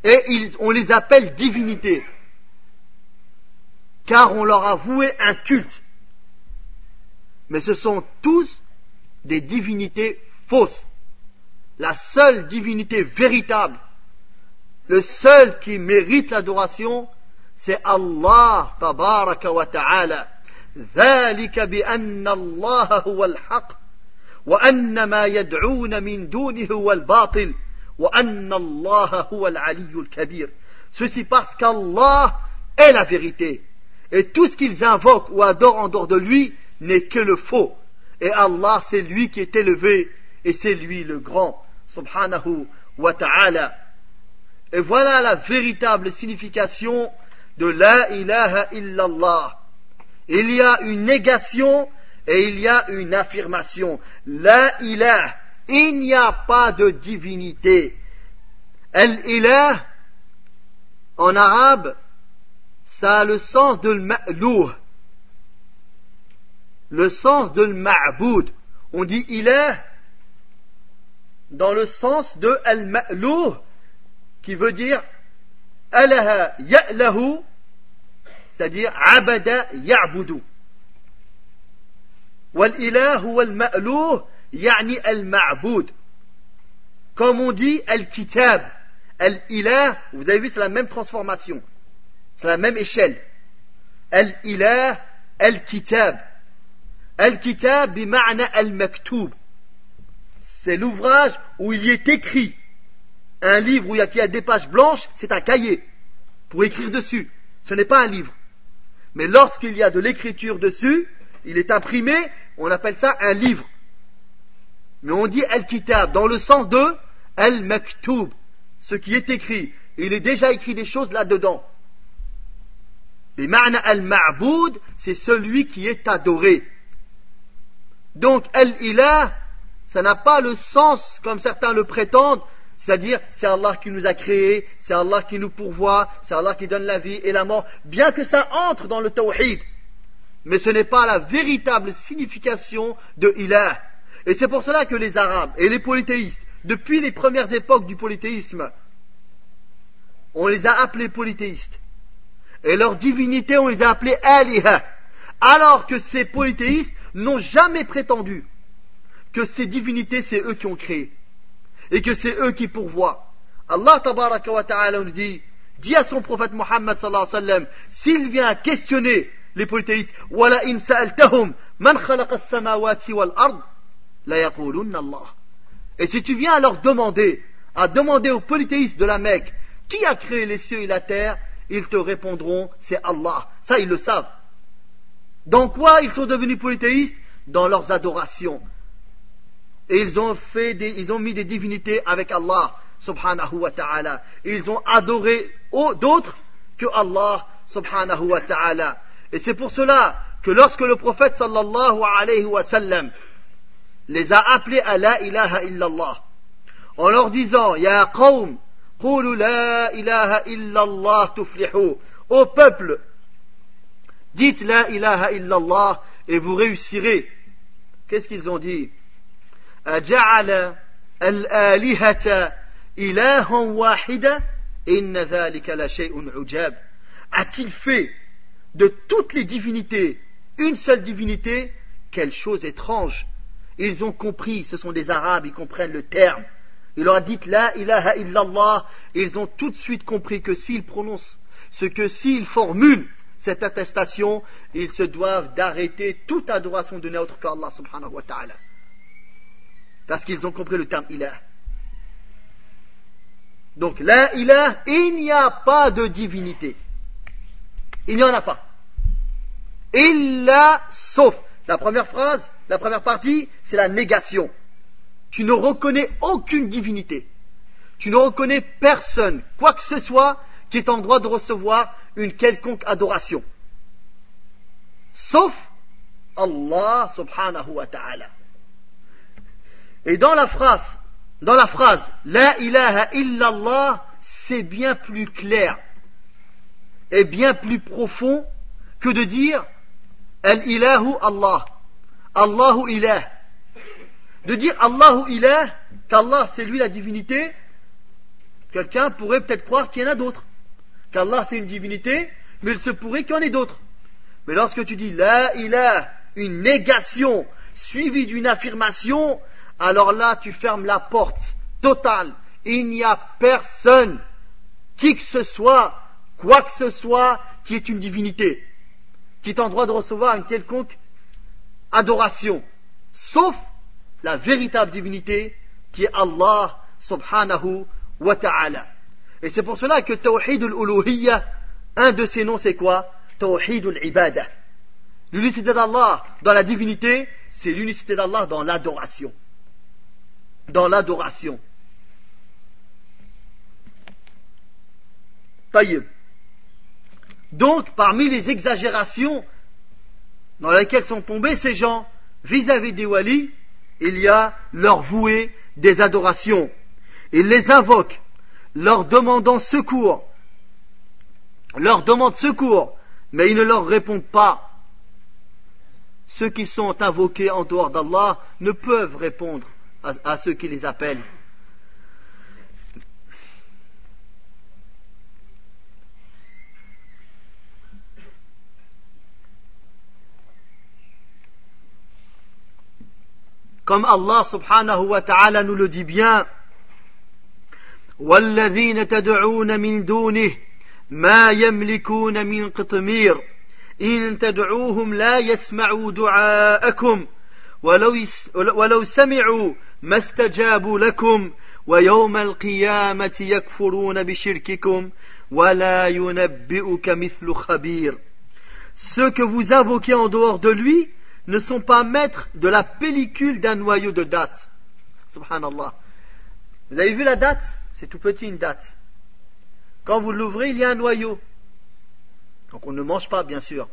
[SPEAKER 2] Et ils, on les appelle divinités, car on leur a voué un culte. Mais ce sont tous des divinités fausses. La seule divinité véritable, le seul qui mérite l'adoration, c'est Allah tabaraka wa ta'ala. وأن ما يدعون من Ceci parce qu'Allah est la vérité et tout ce qu'ils invoquent ou adorent en dehors de lui n'est que le faux et Allah c'est lui qui est élevé et c'est lui le grand subhanahu wa ta'ala et voilà la véritable signification de la ilaha illallah il y a une négation et il y a une affirmation. La ilah, il n'y a pas de divinité. El ilah, en arabe, ça a le sens de l'ma'lour. Le sens de l'ma'boud. On dit est dans le sens de al qui veut dire c'est-à-dire abada ya'budu. والإله هو يعني المعبود comme on dit Al-Kitab, Al-Ilah, vous avez vu, c'est la même transformation, c'est la même échelle. Al-Ilah, Al-Kitab. Al-Kitab C'est l'ouvrage où il y est écrit. Un livre où il y qui a des pages blanches, c'est un cahier pour écrire dessus. Ce n'est pas un livre. Mais lorsqu'il y a de l'écriture dessus, il est imprimé, on appelle ça un livre. Mais on dit al-kitab dans le sens de al-maktoub, ce qui est écrit. Il est déjà écrit des choses là-dedans. Et « ma'na al-ma'boud, c'est celui qui est adoré. Donc al-ilah, ça n'a pas le sens comme certains le prétendent, c'est-à-dire c'est Allah qui nous a créés, c'est Allah qui nous pourvoit, c'est Allah qui donne la vie et la mort, bien que ça entre dans le tawhid. Mais ce n'est pas la véritable signification de ilah. Et c'est pour cela que les Arabes et les polythéistes, depuis les premières époques du polythéisme, on les a appelés polythéistes. Et leur divinité, on les a appelés aliha. Alors que ces polythéistes n'ont jamais prétendu que ces divinités, c'est eux qui ont créé. Et que c'est eux qui pourvoient. Allah ta'ala nous dit, dit à son prophète Muhammad sallallahu alayhi wa sallam, s'il vient questionner les polythéistes, Et si tu viens à leur demander, à demander aux polythéistes de la Mecque, qui a créé les cieux et la terre, ils te répondront, c'est Allah. Ça, ils le savent. Dans quoi ils sont devenus polythéistes Dans leurs adorations. Et ils ont fait des, ils ont mis des divinités avec Allah, subhanahu wa ta'ala. Ils ont adoré d'autres que Allah, subhanahu wa ta'ala. Et c'est pour cela que lorsque le prophète sallallahu alayhi wa sallam les a appelés à la ilaha illallah, en leur disant, Ya qawm, qulu la ilaha illallah tuflihu, Au peuple, dites la ilaha illallah et vous réussirez. Qu'est-ce qu'ils ont dit? al-alihata ilahan wahida, inna thalika لشيء عجاب a-t-il fait de toutes les divinités, une seule divinité, quelle chose étrange. Ils ont compris, ce sont des Arabes, ils comprennent le terme. Il leur a dit La ilaha illallah. Et ils ont tout de suite compris que s'ils prononcent ce que s'ils formulent cette attestation, ils se doivent d'arrêter toute adoration de autre qu'Allah subhanahu wa ta'ala. Parce qu'ils ont compris le terme ilah. Donc, la ilaha il n'y a pas de divinité. Il n'y en a pas. Illa sauf. La première phrase, la première partie, c'est la négation. Tu ne reconnais aucune divinité. Tu ne reconnais personne, quoi que ce soit, qui est en droit de recevoir une quelconque adoration. Sauf Allah subhanahu wa ta'ala. Et dans la phrase, dans la phrase, La ilaha illallah, c'est bien plus clair et bien plus profond que de dire Al-ilahu Allah. Allahu ilah. De dire Allahu ilah, qu'Allah c'est lui la divinité, quelqu'un pourrait peut-être croire qu'il y en a d'autres. Qu'Allah c'est une divinité, mais il se pourrait qu'il y en ait d'autres. Mais lorsque tu dis il ilah, une négation suivie d'une affirmation, alors là tu fermes la porte totale. Il n'y a personne, qui que ce soit, quoi que ce soit, qui est une divinité qui est en droit de recevoir une quelconque adoration, sauf la véritable divinité qui est Allah subhanahu wa ta'ala. Et c'est pour cela que Tawhid al-Uluhiyya, un de ses noms c'est quoi Tawhid al-Ibadah. L'unicité d'Allah dans la divinité, c'est l'unicité d'Allah dans l'adoration. Dans l'adoration. طيب donc, parmi les exagérations dans lesquelles sont tombés ces gens vis-à-vis des walis, il y a leur vouer des adorations. Ils les invoquent, leur demandant secours, leur demandent secours, mais ils ne leur répondent pas. Ceux qui sont invoqués en dehors d'Allah ne peuvent répondre à ceux qui les appellent. Comme Allah subhanahu wa ta'ala nous le dit bien, والذين تدعون من دونه ما يملكون من قطمير إن تدعوهم لا يسمعوا دعاءكم ولو, ولو سمعوا ما استجابوا لكم ويوم القيامة يكفرون بشرككم ولا ينبئك مثل خبير Ceux que vous invoquez en dehors de lui, ne sont pas maîtres de la pellicule d'un noyau de date. Subhanallah. Vous avez vu la date C'est tout petit une date. Quand vous l'ouvrez, il y a un noyau. Donc on ne mange pas, bien sûr.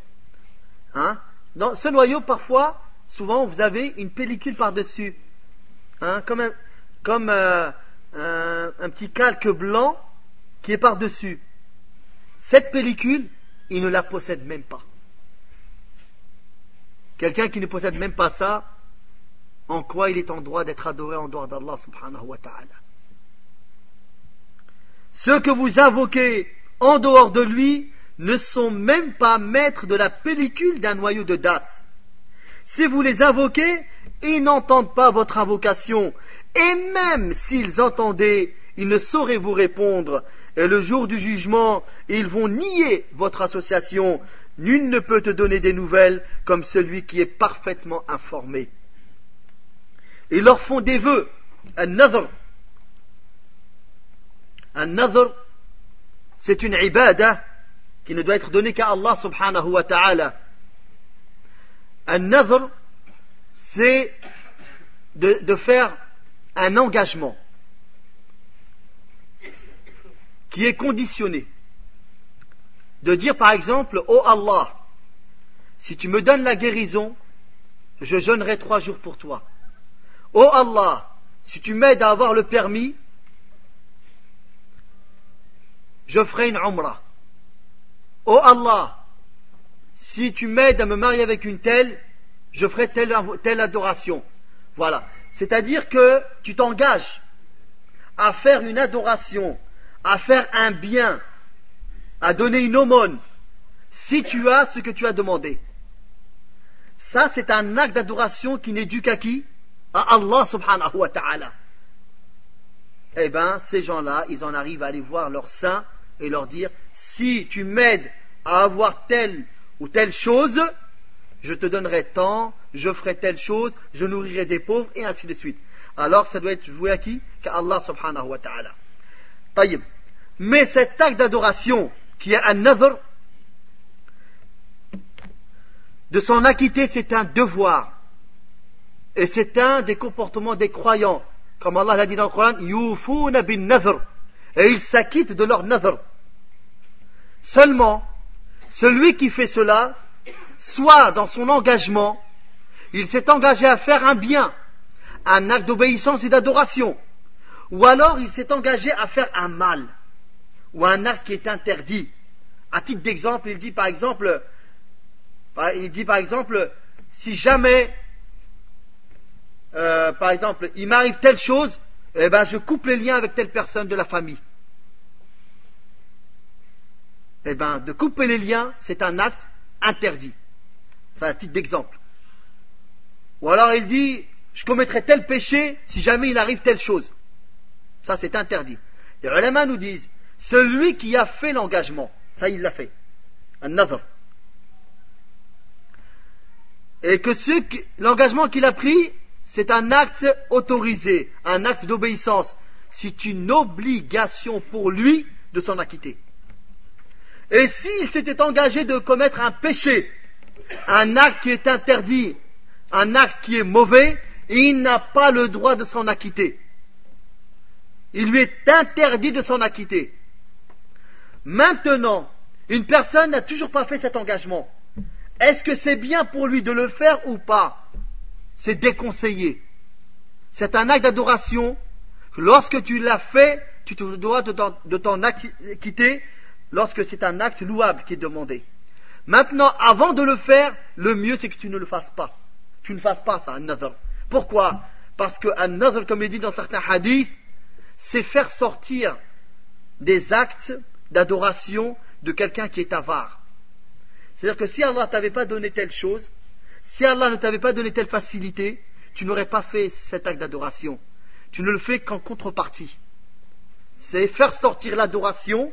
[SPEAKER 2] Hein Dans ce noyau, parfois, souvent, vous avez une pellicule par-dessus. Hein? Comme, comme euh, un petit calque blanc qui est par-dessus. Cette pellicule, il ne la possède même pas. Quelqu'un qui ne possède même pas ça, en quoi il est en droit d'être adoré en dehors d'Allah subhanahu wa ta'ala. Ceux que vous invoquez en dehors de lui ne sont même pas maîtres de la pellicule d'un noyau de dattes. Si vous les invoquez, ils n'entendent pas votre invocation, et même s'ils entendaient, ils ne sauraient vous répondre, et le jour du jugement, ils vont nier votre association, Nul ne peut te donner des nouvelles comme celui qui est parfaitement informé. Ils leur font des vœux, un nadhr. Un c'est une ibada qui ne doit être donnée qu'à Allah subhanahu wa ta'ala. Un c'est de faire un engagement qui est conditionné de dire par exemple, ô oh Allah, si tu me donnes la guérison, je jeûnerai trois jours pour toi. Ô oh Allah, si tu m'aides à avoir le permis, je ferai une umrah. Ô oh Allah, si tu m'aides à me marier avec une telle, je ferai telle, telle adoration. Voilà. C'est-à-dire que tu t'engages à faire une adoration, à faire un bien, à donner une aumône si tu as ce que tu as demandé. Ça, c'est un acte d'adoration qui n'est dû qu'à qui À Allah subhanahu wa ta'ala. Eh bien, ces gens-là, ils en arrivent à aller voir leur saint et leur dire Si tu m'aides à avoir telle ou telle chose, je te donnerai tant, je ferai telle chose, je nourrirai des pauvres, et ainsi de suite. Alors que ça doit être joué à qui Qu'à Allah subhanahu wa ta'ala. Mais cet acte d'adoration, qui a un nadr, de s'en acquitter, c'est un devoir. Et c'est un des comportements des croyants. Comme Allah l'a dit dans le Coran, Et ils s'acquittent de leur nadr. Seulement, celui qui fait cela, soit dans son engagement, il s'est engagé à faire un bien, un acte d'obéissance et d'adoration, ou alors il s'est engagé à faire un mal, ou un acte qui est interdit, à titre d'exemple, il dit par exemple, il dit par exemple, si jamais, euh, par exemple, il m'arrive telle chose, eh ben je coupe les liens avec telle personne de la famille. Eh ben, de couper les liens, c'est un acte interdit. C'est un titre d'exemple. Ou alors il dit, je commettrai tel péché si jamais il arrive telle chose. Ça, c'est interdit. Les ulama nous disent, celui qui a fait l'engagement, ça, il l'a fait. Un Et que ce, l'engagement qu'il a pris, c'est un acte autorisé, un acte d'obéissance. C'est une obligation pour lui de s'en acquitter. Et s'il s'était engagé de commettre un péché, un acte qui est interdit, un acte qui est mauvais, il n'a pas le droit de s'en acquitter. Il lui est interdit de s'en acquitter. Maintenant, une personne n'a toujours pas fait cet engagement. Est-ce que c'est bien pour lui de le faire ou pas C'est déconseillé. C'est un acte d'adoration. Lorsque tu l'as fait, tu te dois de t'en quitter lorsque c'est un acte louable qui est demandé. Maintenant, avant de le faire, le mieux c'est que tu ne le fasses pas. Tu ne fasses pas ça, another. Pourquoi Parce que another, comme il dit dans certains hadiths, c'est faire sortir des actes d'adoration de quelqu'un qui est avare. C'est-à-dire que si Allah t'avait pas donné telle chose, si Allah ne t'avait pas donné telle facilité, tu n'aurais pas fait cet acte d'adoration. Tu ne le fais qu'en contrepartie. C'est faire sortir l'adoration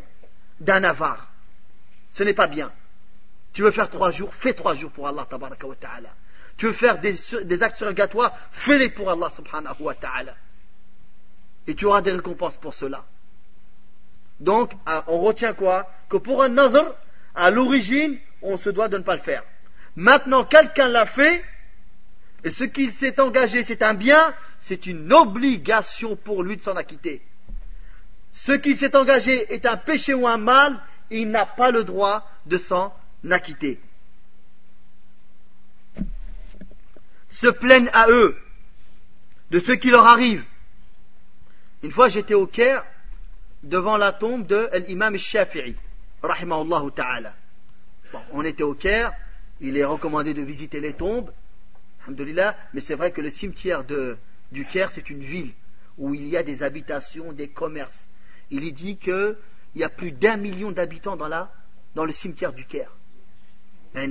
[SPEAKER 2] d'un avare. Ce n'est pas bien. Tu veux faire trois jours, fais trois jours pour Allah tabaraka wa ta'ala. Tu veux faire des, des actes surrogatoires, fais-les pour Allah subhanahu wa ta'ala. Et tu auras des récompenses pour cela. Donc, euh, on retient quoi Que pour un autre, à l'origine, on se doit de ne pas le faire. Maintenant, quelqu'un l'a fait, et ce qu'il s'est engagé, c'est un bien, c'est une obligation pour lui de s'en acquitter. Ce qu'il s'est engagé est un péché ou un mal, il n'a pas le droit de s'en acquitter. Se plaignent à eux de ce qui leur arrive. Une fois, j'étais au Caire, devant la tombe de l'imam Shafi'i, rahimahullah ta'ala. Bon, on était au Caire, il est recommandé de visiter les tombes, mais c'est vrai que le cimetière de, du Caire, c'est une ville où il y a des habitations, des commerces. Il est dit qu'il y a plus d'un million d'habitants dans, dans le cimetière du Caire. Eh,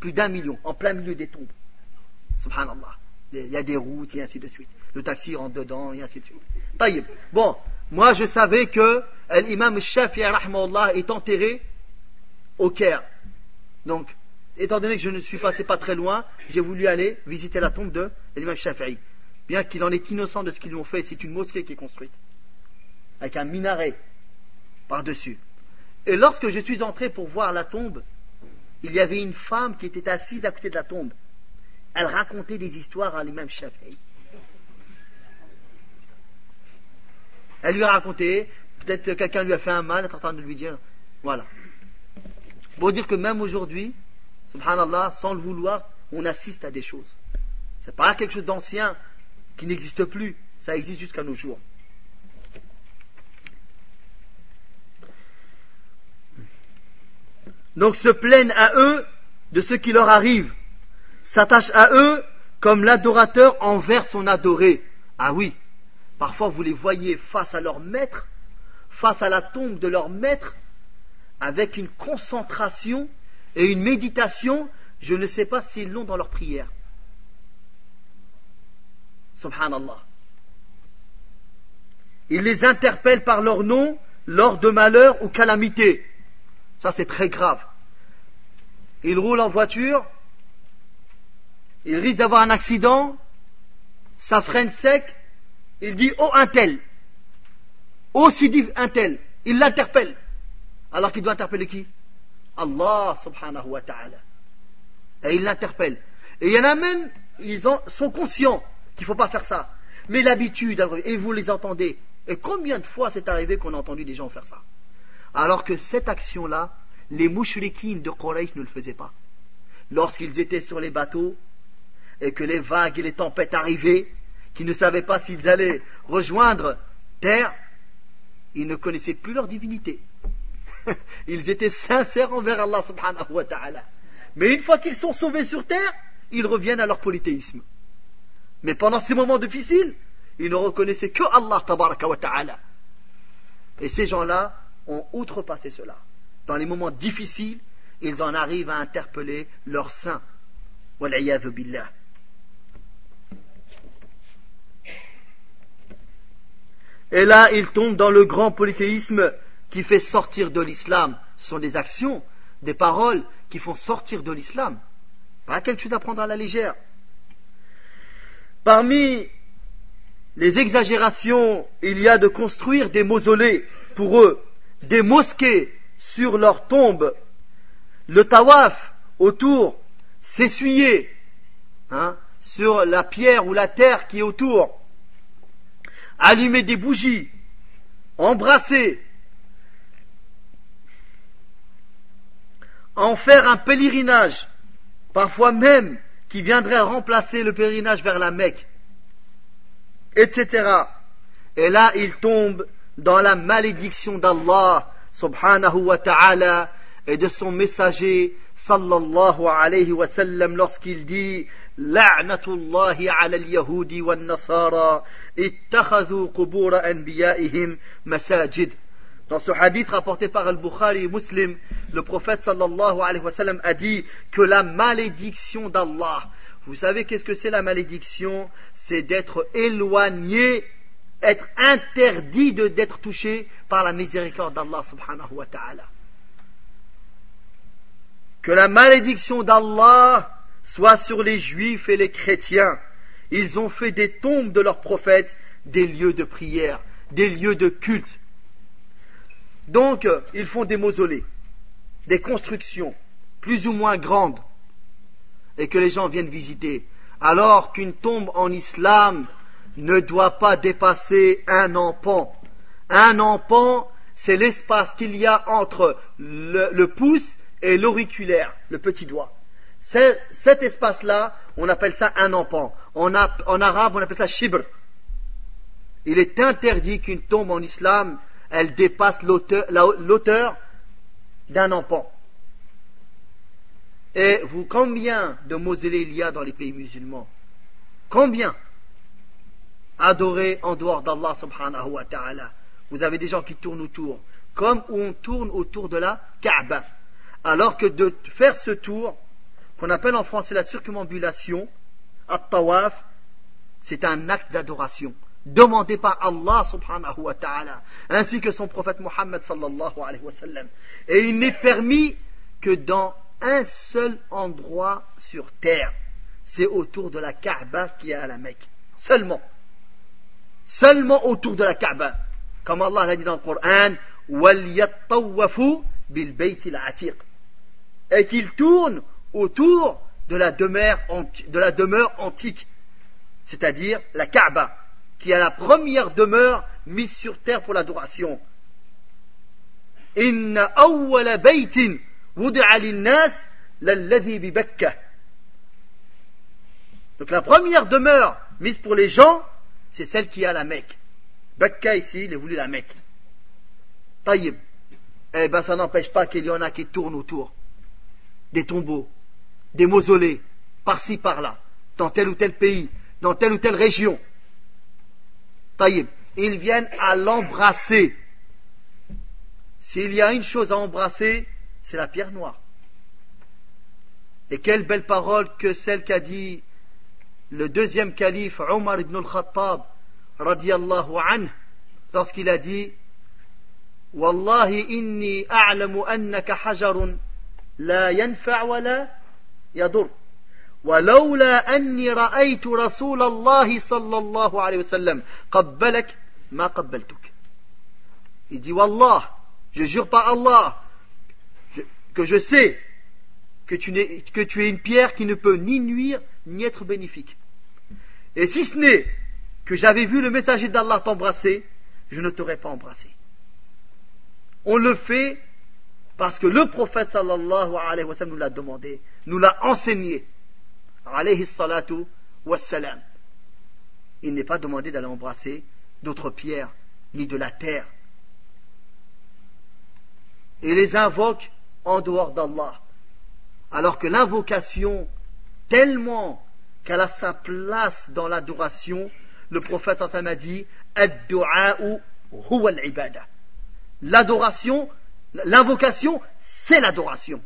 [SPEAKER 2] plus d'un million, en plein milieu des tombes. Subhanallah. Il y a des routes et ainsi de suite le taxi rentre dedans, et ainsi de suite. Bon, moi je savais que l'imam Shafi'i est enterré au Caire. Donc, étant donné que je ne suis passé pas très loin, j'ai voulu aller visiter la tombe de l'imam Shafi'i. Bien qu'il en est innocent de ce qu'ils lui ont fait, c'est une mosquée qui est construite. Avec un minaret par-dessus. Et lorsque je suis entré pour voir la tombe, il y avait une femme qui était assise à côté de la tombe. Elle racontait des histoires à l'imam Shafi'i. Elle lui a raconté, peut-être quelqu'un lui a fait un mal, elle est en train de lui dire, voilà. Pour dire que même aujourd'hui, subhanallah, sans le vouloir, on assiste à des choses. C'est pas quelque chose d'ancien qui n'existe plus, ça existe jusqu'à nos jours. Donc se plaignent à eux de ce qui leur arrive, s'attachent à eux comme l'adorateur envers son adoré. Ah oui, Parfois, vous les voyez face à leur maître, face à la tombe de leur maître, avec une concentration et une méditation, je ne sais pas s'ils l'ont dans leur prière. Subhanallah. Ils les interpellent par leur nom lors de malheurs ou calamités. Ça, c'est très grave. Ils roulent en voiture, ils risquent d'avoir un accident, ça freine sec, il dit, oh un tel, oh dit un tel, il l'interpelle. Alors qu'il doit interpeller qui Allah subhanahu wa ta'ala. Et il l'interpelle. Et il y en a même, ils en sont conscients qu'il ne faut pas faire ça. Mais l'habitude, et vous les entendez. Et combien de fois c'est arrivé qu'on a entendu des gens faire ça Alors que cette action-là, les mouchriquines de Quraysh ne le faisaient pas. Lorsqu'ils étaient sur les bateaux, et que les vagues et les tempêtes arrivaient, qui ne savaient pas s'ils allaient rejoindre terre, ils ne connaissaient plus leur divinité. Ils étaient sincères envers Allah subhanahu wa ta'ala. Mais une fois qu'ils sont sauvés sur terre, ils reviennent à leur polythéisme. Mais pendant ces moments difficiles, ils ne reconnaissaient que Allah tabaraka wa ta'ala. Et ces gens-là ont outrepassé cela. Dans les moments difficiles, ils en arrivent à interpeller leur saint. billah. Et là, ils tombent dans le grand polythéisme qui fait sortir de l'islam. Ce sont des actions, des paroles qui font sortir de l'islam. Pas quelque chose à prendre à la légère. Parmi les exagérations, il y a de construire des mausolées pour eux, des mosquées sur leurs tombes, le tawaf autour, s'essuyer hein, sur la pierre ou la terre qui est autour, allumer des bougies, embrasser, en faire un pèlerinage, parfois même qui viendrait remplacer le pèlerinage vers la Mecque, etc. Et là, il tombe dans la malédiction d'Allah, subhanahu wa ta'ala, et de son messager, sallallahu alayhi wa sallam, lorsqu'il dit, dans ce hadith rapporté par Al-Bukhari et Muslim, le prophète sallallahu alayhi wa sallam a dit que la malédiction d'Allah, vous savez qu'est-ce que c'est la malédiction C'est d'être éloigné, être interdit d'être touché par la miséricorde d'Allah subhanahu wa ta'ala. Que la malédiction d'Allah, soit sur les juifs et les chrétiens. Ils ont fait des tombes de leurs prophètes, des lieux de prière, des lieux de culte. Donc, euh, ils font des mausolées, des constructions, plus ou moins grandes, et que les gens viennent visiter. Alors qu'une tombe en islam ne doit pas dépasser un empan. Un empan, c'est l'espace qu'il y a entre le, le pouce et l'auriculaire, le petit doigt. Cet espace-là, on appelle ça un empan. En, arabe, on appelle ça shibr. Il est interdit qu'une tombe en islam, elle dépasse l'auteur d'un empan. Et vous, combien de mausolées il y a dans les pays musulmans Combien Adorés en dehors d'Allah subhanahu wa ta'ala. Vous avez des gens qui tournent autour, comme on tourne autour de la Kaaba. Alors que de faire ce tour, qu'on appelle en français la circumambulation, at-tawaf, c'est un acte d'adoration demandé par Allah subhanahu wa ta'ala, ainsi que son prophète Mohammed sallallahu alayhi wa sallam. Et il n'est permis que dans un seul endroit sur terre. C'est autour de la Kaaba qui est à la Mecque. Seulement. Seulement autour de la Kaaba. Comme Allah l'a dit dans le Coran, بِالْبَيْتِ الْعَتِيقِ Et qu'il tourne, autour de la demeure, de la demeure antique, c'est-à-dire la Kaaba, qui est la première demeure mise sur terre pour l'adoration. Donc la première demeure mise pour les gens, c'est celle qui a la Mecque. Bakka ici, il est voulu la Mecque. Taïb. Eh ben ça n'empêche pas qu'il y en a qui tournent autour des tombeaux, des mausolées, par-ci, par-là, dans tel ou tel pays, dans telle ou telle région. ils viennent à l'embrasser. S'il y a une chose à embrasser, c'est la pierre noire. Et quelle belle parole que celle qu'a dit le deuxième calife Omar ibn al-Khattab, radiallahu anhu, lorsqu'il a dit Wallahi inni a'lamu annaka hajarun la ولولا أني رأيت رسول الله صلى الله عليه وسلم قبلك ما Il dit Wallah, je jure par Allah que je sais que tu es une pierre qui ne peut ni nuire ni être bénéfique. Et si ce n'est que j'avais vu le messager d'Allah t'embrasser, je ne t'aurais pas embrassé. On le fait parce que le prophète sallallahu alayhi wa sallam nous l'a demandé, nous l'a enseigné. Alayhi salatu wa Il n'est pas demandé d'aller embrasser d'autres pierres, ni de la terre. Et les invoque en dehors d'Allah. Alors que l'invocation, tellement qu'elle a sa place dans l'adoration, le prophète sallallahu alayhi wa sallam a dit, L'adoration, L'invocation, c'est l'adoration.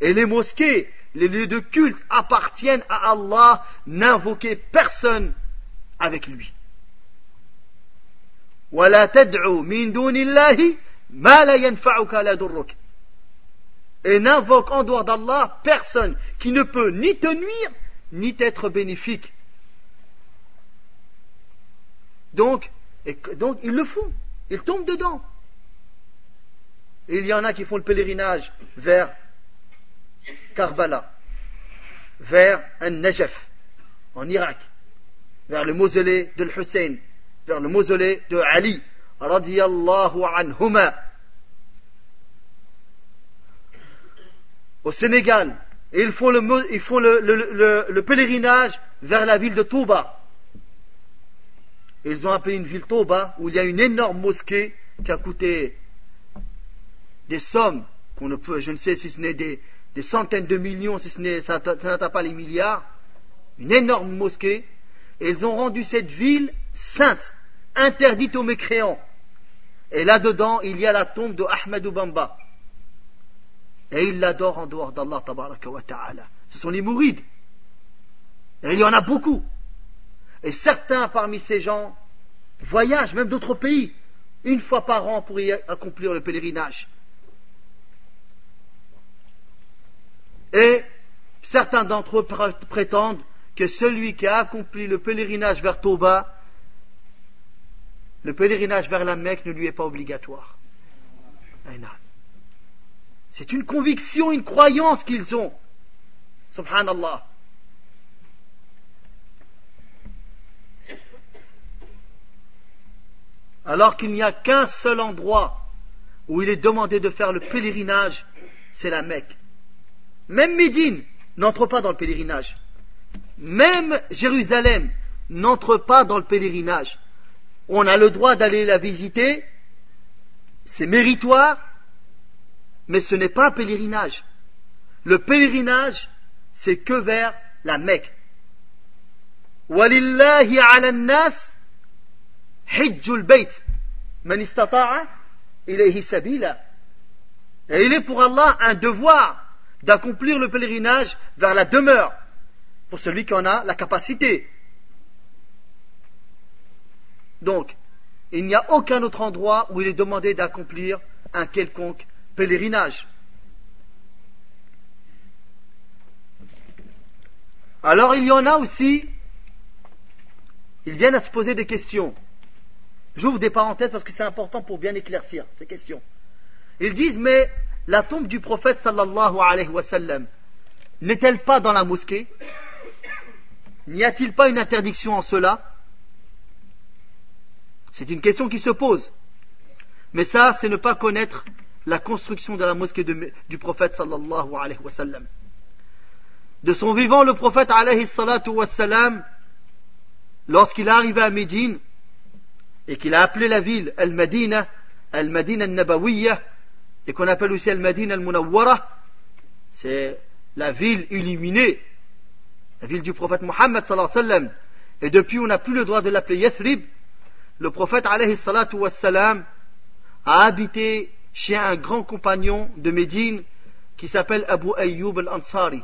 [SPEAKER 2] Et les mosquées, les lieux de culte appartiennent à Allah, n'invoquez personne avec lui. Et n'invoque en dehors d'Allah personne qui ne peut ni te nuire, ni t'être bénéfique. Donc, et donc, ils le font. Ils tombent dedans. Et il y en a qui font le pèlerinage vers Karbala, vers un najaf en Irak, vers le mausolée de Hussein, vers le mausolée de Ali, anhuma. Au Sénégal, et ils font le, ils font le pèlerinage vers la ville de Touba, ils ont appelé une ville Toba où il y a une énorme mosquée qui a coûté des sommes qu'on ne peut, je ne sais si ce n'est des, centaines de millions, si ce n'est, ça, n'atteint pas les milliards. Une énorme mosquée. Et ils ont rendu cette ville sainte, interdite aux mécréants. Et là-dedans, il y a la tombe de Ahmed Bamba. Et ils l'adorent en dehors d'Allah ta'ala. Ce sont les mourides. Et il y en a beaucoup. Et certains parmi ces gens voyagent même d'autres pays, une fois par an, pour y accomplir le pèlerinage. Et certains d'entre eux prétendent que celui qui a accompli le pèlerinage vers Toba, le pèlerinage vers la Mecque ne lui est pas obligatoire. C'est une conviction, une croyance qu'ils ont. Subhanallah. alors qu'il n'y a qu'un seul endroit où il est demandé de faire le pèlerinage, c'est la Mecque. Même Médine n'entre pas dans le pèlerinage. Même Jérusalem n'entre pas dans le pèlerinage. On a le droit d'aller la visiter, c'est méritoire, mais ce n'est pas un pèlerinage. Le pèlerinage, c'est que vers la Mecque. Et il est pour Allah un devoir d'accomplir le pèlerinage vers la demeure pour celui qui en a la capacité. Donc, il n'y a aucun autre endroit où il est demandé d'accomplir un quelconque pèlerinage. Alors il y en a aussi, ils viennent à se poser des questions. J'ouvre des parenthèses parce que c'est important pour bien éclaircir ces questions. Ils disent, mais la tombe du prophète sallallahu alayhi wa sallam n'est-elle pas dans la mosquée N'y a-t-il pas une interdiction en cela C'est une question qui se pose. Mais ça, c'est ne pas connaître la construction de la mosquée du prophète sallallahu alayhi wa sallam. De son vivant, le prophète alayhi salatu wa sallam, lorsqu'il est arrivé à Médine, et qu'il a appelé la ville Al-Madina, Al-Madina Al-Nabawiyya, et qu'on appelle aussi Al-Madina Al-Munawwara, c'est la ville illuminée, la ville du prophète Mohammed sallallahu alayhi wa sallam. Et depuis, on n'a plus le droit de l'appeler Yathrib. Le prophète alayhi salatu wa salam a habité chez un grand compagnon de Médine qui s'appelle Abu Ayyub al-Ansari,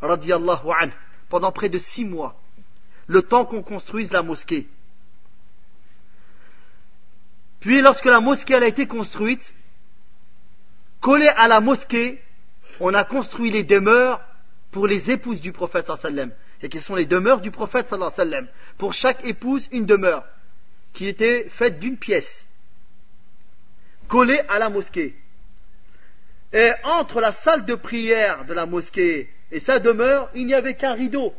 [SPEAKER 2] radiallahu anhu, pendant près de six mois, le temps qu'on construise la mosquée. Puis lorsque la mosquée a été construite, collée à la mosquée, on a construit les demeures pour les épouses du prophète sallam et qui sont les demeures du prophète sallam. Pour chaque épouse, une demeure qui était faite d'une pièce, collée à la mosquée. Et entre la salle de prière de la mosquée et sa demeure, il n'y avait qu'un rideau.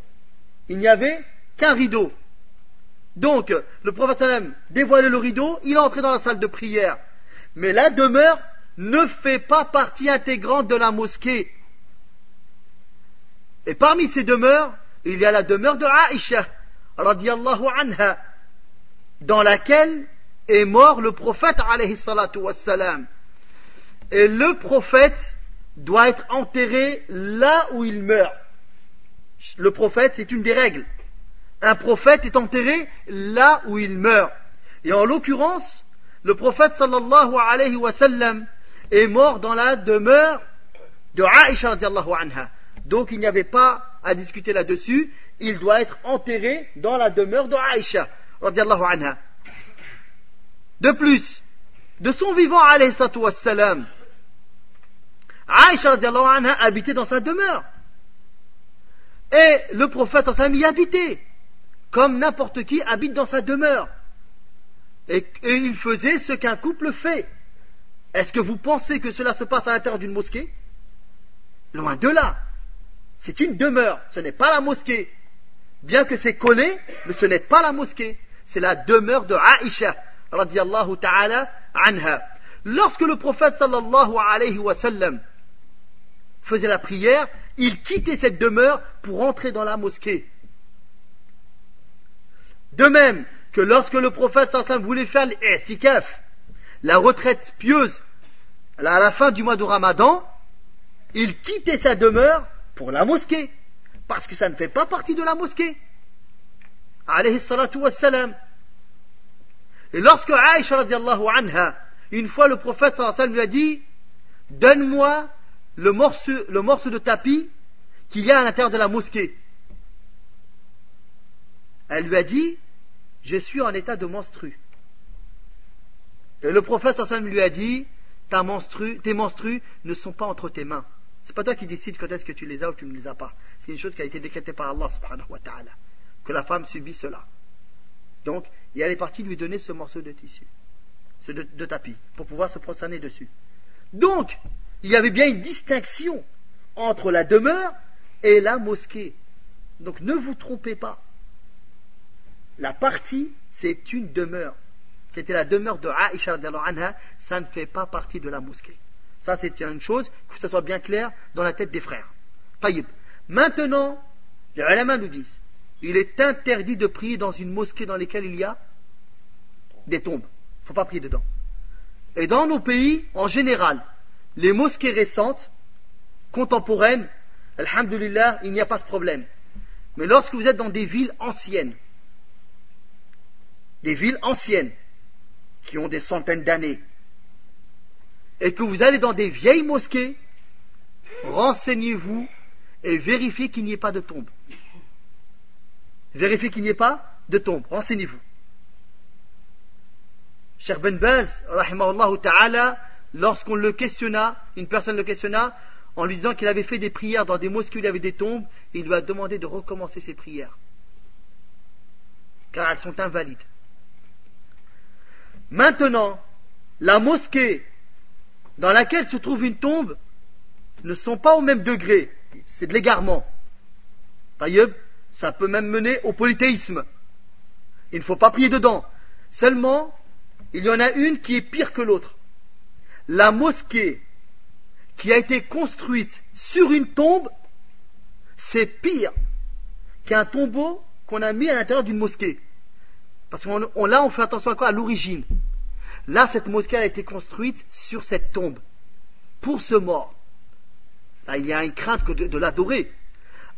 [SPEAKER 2] Il n'y avait qu'un rideau. Donc, le prophète sallam dévoilait le rideau, il est entré dans la salle de prière. Mais la demeure ne fait pas partie intégrante de la mosquée. Et parmi ces demeures, il y a la demeure de Aïcha, radiallahu anha, dans laquelle est mort le prophète, alayhi Et le prophète doit être enterré là où il meurt. Le prophète, c'est une des règles un prophète est enterré là où il meurt. Et en l'occurrence, le prophète sallallahu alayhi wa sallam est mort dans la demeure de Aisha radiallahu anha. Donc il n'y avait pas à discuter là-dessus, il doit être enterré dans la demeure de Aisha radiallahu anha. De plus, de son vivant alayhi wa sallam, Aisha habitait dans sa demeure. Et le prophète sallam y habitait comme n'importe qui habite dans sa demeure. Et, il faisait ce qu'un couple fait. Est-ce que vous pensez que cela se passe à l'intérieur d'une mosquée Loin de là. C'est une demeure, ce n'est pas la mosquée. Bien que c'est collé, mais ce n'est pas la mosquée. C'est la demeure de Aïcha, radiallahu ta'ala anha. Lorsque le prophète sallallahu alayhi wa sallam faisait la prière, il quittait cette demeure pour entrer dans la mosquée. De même que lorsque le prophète sallam voulait faire l'Etikaf, la retraite pieuse, à la fin du mois de Ramadan, il quittait sa demeure pour la mosquée, parce que ça ne fait pas partie de la mosquée. Alayhi salatu wassalam. Et lorsque Aïcha radiallahu anha, une fois le prophète sallam lui a dit, donne-moi le morceau, le morceau de tapis qu'il y a à l'intérieur de la mosquée. Elle lui a dit, je suis en état de monstru. Et le prophète Hassan lui a dit, Ta tes menstrues ne sont pas entre tes mains. C'est pas toi qui décides quand est-ce que tu les as ou tu ne les as pas. C'est une chose qui a été décrétée par Allah subhanahu wa ta'ala. Que la femme subit cela. Donc, il est parti lui donner ce morceau de tissu, ce de, tapis, pour pouvoir se prosterner dessus. Donc, il y avait bien une distinction entre la demeure et la mosquée. Donc, ne vous trompez pas. La partie, c'est une demeure. C'était la demeure de Aisha ça ne fait pas partie de la mosquée. Ça, c'est une chose, que ça soit bien clair dans la tête des frères. Maintenant, les ulama nous disent, il est interdit de prier dans une mosquée dans laquelle il y a des tombes. Il ne faut pas prier dedans. Et dans nos pays, en général, les mosquées récentes, contemporaines, alhamdulillah, il n'y a pas ce problème. Mais lorsque vous êtes dans des villes anciennes, des villes anciennes, qui ont des centaines d'années, et que vous allez dans des vieilles mosquées, renseignez-vous et vérifiez qu'il n'y ait pas de tombe. Vérifiez qu'il n'y ait pas de tombe, renseignez-vous. cher Ben Baz, ta'ala, lorsqu'on le questionna, une personne le questionna, en lui disant qu'il avait fait des prières dans des mosquées où il y avait des tombes, il lui a demandé de recommencer ses prières. Car elles sont invalides. Maintenant, la mosquée dans laquelle se trouve une tombe ne sont pas au même degré. C'est de l'égarement. D'ailleurs, ça peut même mener au polythéisme. Il ne faut pas prier dedans. Seulement, il y en a une qui est pire que l'autre. La mosquée qui a été construite sur une tombe, c'est pire qu'un tombeau qu'on a mis à l'intérieur d'une mosquée. Parce que là, on fait attention à quoi À l'origine. Là, cette mosquée a été construite sur cette tombe, pour ce mort. Là, il y a une crainte de, l'adorer.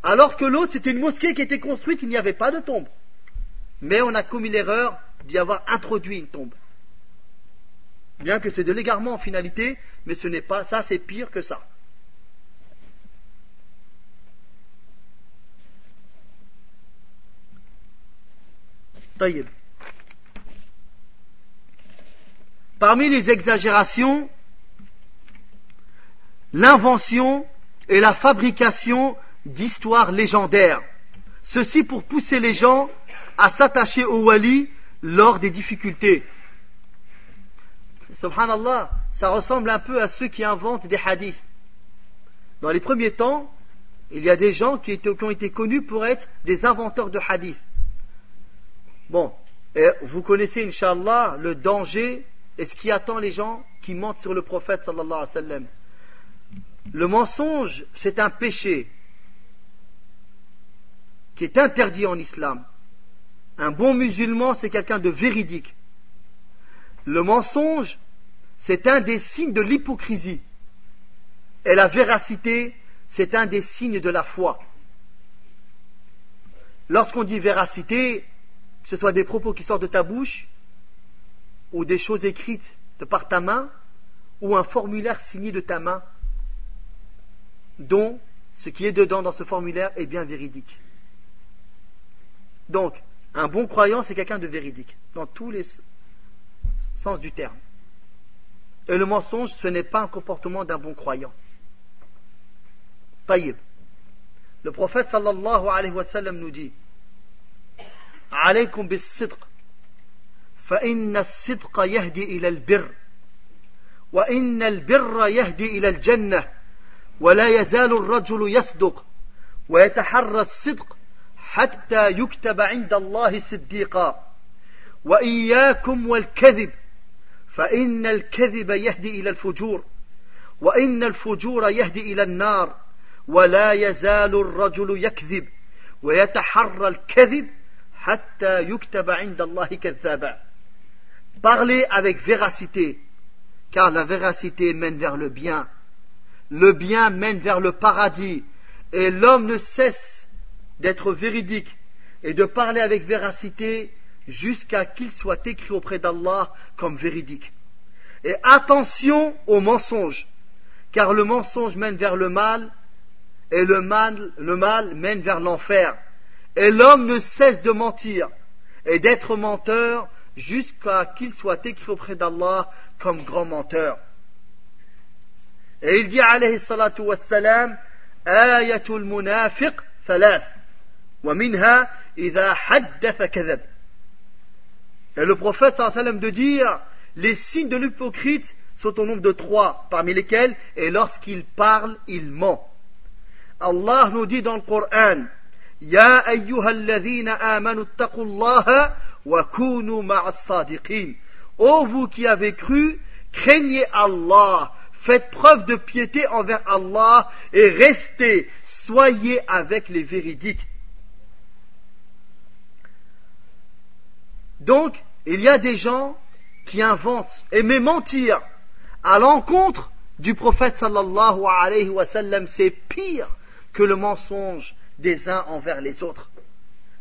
[SPEAKER 2] Alors que l'autre, c'était une mosquée qui était construite, il n'y avait pas de tombe. Mais on a commis l'erreur d'y avoir introduit une tombe. Bien que c'est de l'égarement en finalité, mais ce n'est pas ça, c'est pire que ça. طيب Parmi les exagérations, l'invention et la fabrication d'histoires légendaires. Ceci pour pousser les gens à s'attacher au wali lors des difficultés. Subhanallah, ça ressemble un peu à ceux qui inventent des hadiths. Dans les premiers temps, il y a des gens qui, ont été connus pour être des inventeurs de hadiths. Bon, vous connaissez, Inch'Allah, le danger et ce qui attend les gens qui mentent sur le prophète sallallahu alayhi Le mensonge, c'est un péché qui est interdit en islam. Un bon musulman, c'est quelqu'un de véridique. Le mensonge, c'est un des signes de l'hypocrisie. Et la véracité, c'est un des signes de la foi. Lorsqu'on dit véracité, que ce soit des propos qui sortent de ta bouche, ou des choses écrites de par ta main, ou un formulaire signé de ta main, dont ce qui est dedans dans ce formulaire est bien véridique. Donc, un bon croyant, c'est quelqu'un de véridique, dans tous les sens du terme. Et le mensonge, ce n'est pas un comportement d'un bon croyant. Taïb. Le prophète sallallahu alayhi wa sallam nous dit Alaykum bis فإن الصدق يهدي إلى البر وإن البر يهدي إلى الجنة ولا يزال الرجل يصدق ويتحرى الصدق حتى يكتب عند الله صديقا وإياكم والكذب فإن الكذب يهدي إلى الفجور وإن الفجور يهدي إلى النار ولا يزال الرجل يكذب ويتحرى الكذب حتى يكتب عند الله كذابا Parlez avec véracité, car la véracité mène vers le bien. Le bien mène vers le paradis, et l'homme ne cesse d'être véridique et de parler avec véracité jusqu'à qu'il soit écrit auprès d'Allah comme véridique. Et attention au mensonge, car le mensonge mène vers le mal, et le le mal mène vers l'enfer. Et l'homme ne cesse de mentir et d'être menteur jusqu'à qu'il soit écrit auprès d'Allah comme grand menteur. Et il dit alayhi salatu wassalam, Ayatul munafiq thalath, wa minha idha haddatha kadhab. Et le prophète sallam de dire, les signes de l'hypocrite sont au nombre de trois, parmi lesquels, et lorsqu'il parle, il ment. Allah nous dit dans le Coran, يا أيها الذين آمنوا اتقوا الله Ô vous qui avez cru, craignez Allah, faites preuve de piété envers Allah et restez, soyez avec les véridiques. Donc, il y a des gens qui inventent, et mentir à l'encontre du prophète sallallahu alayhi wa sallam, c'est pire que le mensonge des uns envers les autres.